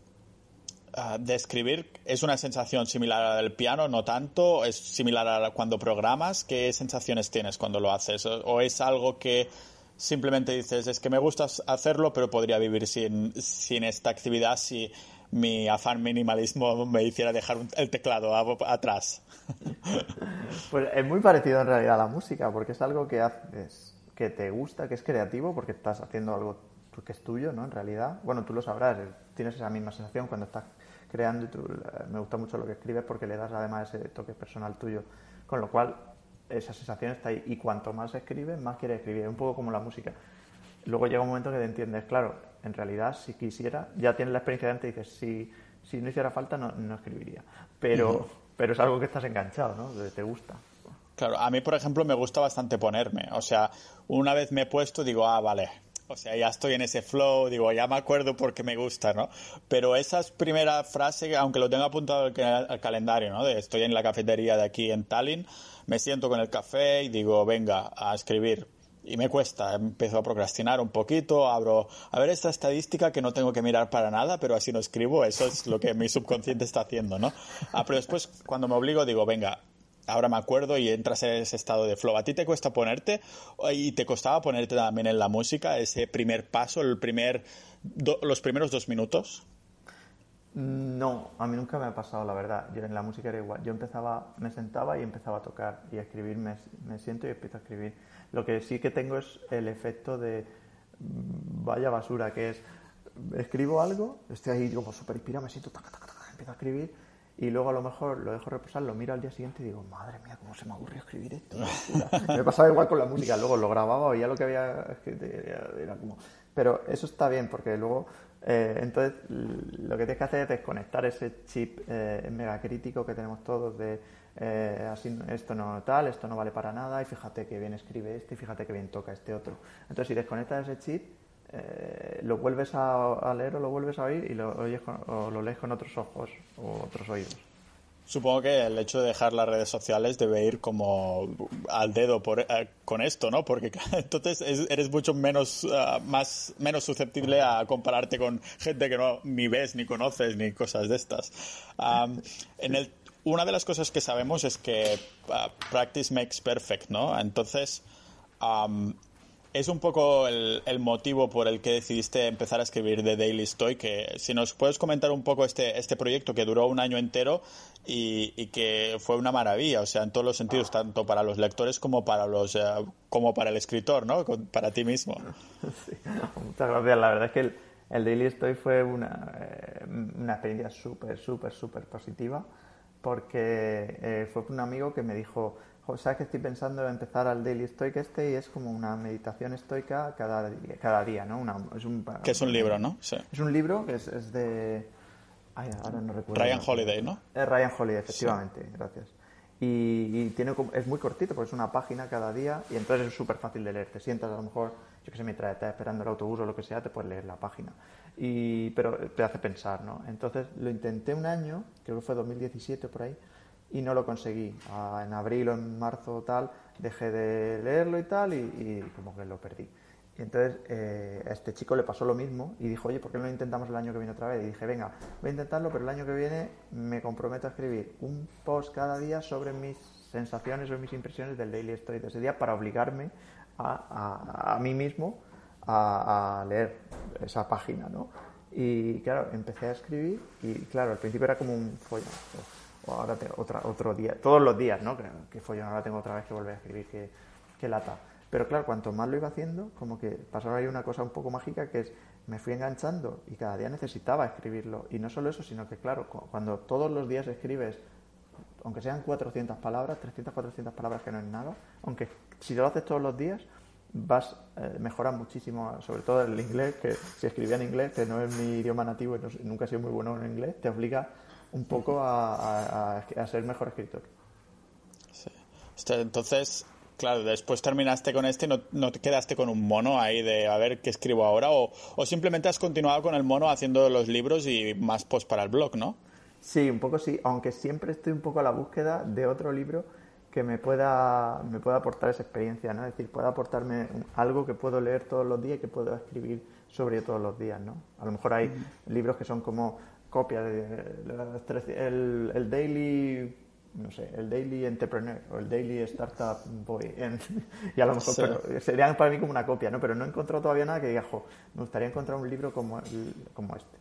Speaker 2: ah, de escribir, ¿es una sensación similar al piano? ¿No tanto? ¿Es similar a cuando programas? ¿Qué sensaciones tienes cuando lo haces? ¿O es algo que simplemente dices, es que me gusta hacerlo, pero podría vivir sin, sin esta actividad si mi afán minimalismo me hiciera dejar el teclado atrás?
Speaker 1: Pues es muy parecido en realidad a la música, porque es algo que haces, que te gusta, que es creativo, porque estás haciendo algo que es tuyo, ¿no? En realidad, bueno, tú lo sabrás, eh, tienes esa misma sensación cuando estás creando y tú, eh, me gusta mucho lo que escribes porque le das además ese toque personal tuyo, con lo cual esa sensación está ahí y cuanto más escribes, más quieres escribir, un poco como la música. Luego llega un momento que te entiendes, claro, en realidad si quisiera, ya tienes la experiencia de antes y dices, si, si no hiciera falta no, no escribiría, pero, pero es algo que estás enganchado, ¿no? Te gusta.
Speaker 2: Claro, a mí, por ejemplo, me gusta bastante ponerme. O sea, una vez me he puesto, digo, ah, vale, o sea, ya estoy en ese flow, digo, ya me acuerdo porque me gusta, ¿no? Pero esa primera frase, aunque lo tenga apuntado al, calendario, ¿no? De estoy en la cafetería de aquí en Tallinn, me siento con el café y digo, venga, a escribir. Y me cuesta, empiezo a procrastinar un poquito, abro, a ver esta estadística que no tengo que mirar para nada, pero así no escribo, eso es lo que mi subconsciente está haciendo, ¿no? Ah, pero después, cuando me obligo, digo, venga, ahora me acuerdo y entras en ese estado de flow. ¿A ti te cuesta ponerte y te costaba ponerte también en la música ese primer paso, el primer, los primeros dos minutos?
Speaker 1: No, a mí nunca me ha pasado, la verdad. Yo en la música era igual. Yo empezaba, me sentaba y empezaba a tocar y a escribir, me, me siento y empiezo a escribir. Lo que sí que tengo es el efecto de vaya basura, que es escribo algo, estoy ahí como súper inspirado, me siento, taca, taca, taca, empiezo a escribir y luego a lo mejor lo dejo reposar, lo miro al día siguiente y digo, madre mía, cómo se me ocurrió escribir esto. me pasaba igual con la música, luego lo grababa, ya lo que había escrito, era como... Pero eso está bien porque luego, eh, entonces, lo que tienes que hacer es desconectar ese chip eh, mega crítico que tenemos todos de eh, así esto no tal, esto no vale para nada y fíjate que bien escribe este y fíjate que bien toca este otro. Entonces, si desconectas ese chip, eh, lo vuelves a, leer o lo vuelves a oír y lo, oyes o lo lees con otros ojos o otros oídos.
Speaker 2: Supongo que el hecho de dejar las redes sociales debe ir como al dedo por, eh, con esto, ¿no? Porque entonces eres mucho menos, uh, más, menos susceptible a compararte con gente que no ni ves, ni conoces, ni cosas de estas. en el, una de las cosas que sabemos es que uh, practice makes perfect, ¿no? Entonces, es un poco el, motivo por el que decidiste empezar a escribir The Daily Story. Que si nos puedes comentar un poco este, este proyecto que duró un año entero y, que fue una maravilla, o sea, en todos los sentidos, tanto para los lectores como para los eh, como para el escritor, ¿no? Para ti mismo.
Speaker 1: muchas gracias. La verdad es que el, Daily Story fue una, eh, una experiencia súper, súper, súper positiva porque eh, fue un amigo que me dijo sabes que estoy pensando en empezar al Daily Stoic este y es como una meditación estoica cada día, cada día ¿no? Una,
Speaker 2: es un, que es un libro, ¿no?
Speaker 1: Sí. Es un libro que es, de... Ay, ahora no recuerdo.
Speaker 2: Ryan Holiday, ¿no?
Speaker 1: Es Ryan Holiday, efectivamente, gracias. Y, tiene, es muy cortito porque es una página cada día y entonces es súper fácil de leer. Te sientas a lo mejor, yo que sé, mientras estás esperando el autobús o lo que sea, te puedes leer la página. Y, pero te hace pensar, ¿no? Entonces lo intenté un año, creo que fue 2017 por ahí, y no lo conseguí. Ah, en abril o en marzo tal dejé de leerlo y tal y, como que lo perdí. Y entonces eh, a este chico le pasó lo mismo y dijo, oye, ¿por qué no lo intentamos el año que viene otra vez? Y dije, venga, voy a intentarlo, pero el año que viene me comprometo a escribir un post cada día sobre mis sensaciones o mis impresiones del Daily Story de ese día para obligarme a, a, mí mismo a, a, leer esa página, ¿no? Y claro, empecé a escribir y claro, al principio era como un follón o ahora tengo otra, otro día, todos los días, ¿no? Que, que follón, ahora tengo otra vez que volver a escribir, que, que lata. Pero claro, cuanto más lo iba haciendo, como que pasaba ahí una cosa un poco mágica que es, me fui enganchando y cada día necesitaba escribirlo. Y no solo eso, sino que claro, cuando todos los días escribes, aunque sean 400 palabras, 300, 400 palabras que no es nada, aunque si lo haces todos los días, vas eh, mejorar muchísimo, sobre todo el inglés, que si escribía en inglés, que no es mi idioma nativo y nunca he sido muy bueno en inglés, te obliga un poco a, a, ser mejor escritor.
Speaker 2: Sí. Este, entonces, claro, después terminaste con este y no, no, te quedaste con un mono ahí de a ver qué escribo ahora o, o, simplemente has continuado con el mono haciendo los libros y más post para el blog, ¿no?
Speaker 1: Sí, un poco sí, aunque siempre estoy un poco a la búsqueda de otro libro que me pueda, me pueda aportar esa experiencia, ¿no? Es decir, pueda aportarme algo que puedo leer todos los días y que puedo escribir sobre todos los días, ¿no? A lo mejor hay libros que son como copias de el, el Daily no sé, el Daily Entrepreneur o el Daily Startup Boy. y a lo mejor serían para mí como una copia, ¿no? Pero no he encontrado todavía nada que diga, jo, me gustaría encontrar un libro como, como este.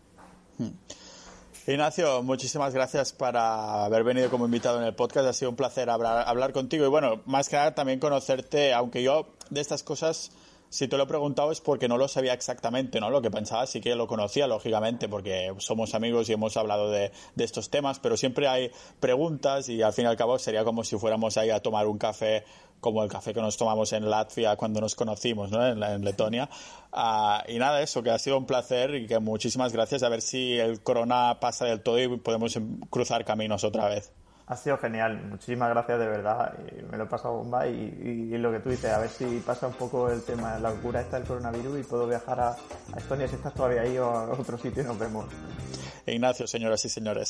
Speaker 2: Ignacio, muchísimas gracias por haber venido como invitado en el podcast. Ha sido un placer hablar, hablar contigo y bueno, más que nada también conocerte, aunque yo de estas cosas si te lo he preguntado es porque no lo sabía exactamente, ¿no? Lo que pensaba sí que lo conocía, lógicamente, porque somos amigos y hemos hablado de, estos temas, pero siempre hay preguntas y al fin y al cabo sería como si fuéramos ahí a tomar un café como el café que nos tomamos en Latvia cuando nos conocimos, ¿no? En, Letonia. Ah, y nada, eso, que ha sido un placer y que muchísimas gracias. A ver si el corona pasa del todo y podemos cruzar caminos otra vez.
Speaker 1: Ha sido genial, muchísimas gracias de verdad, me lo he pasado bomba y, lo que tú dices, a ver si pasa un poco el tema, la locura esta del coronavirus y puedo viajar a, a Estonia si estás todavía ahí o a otro sitio y nos vemos.
Speaker 2: Ignacio, señoras y señores.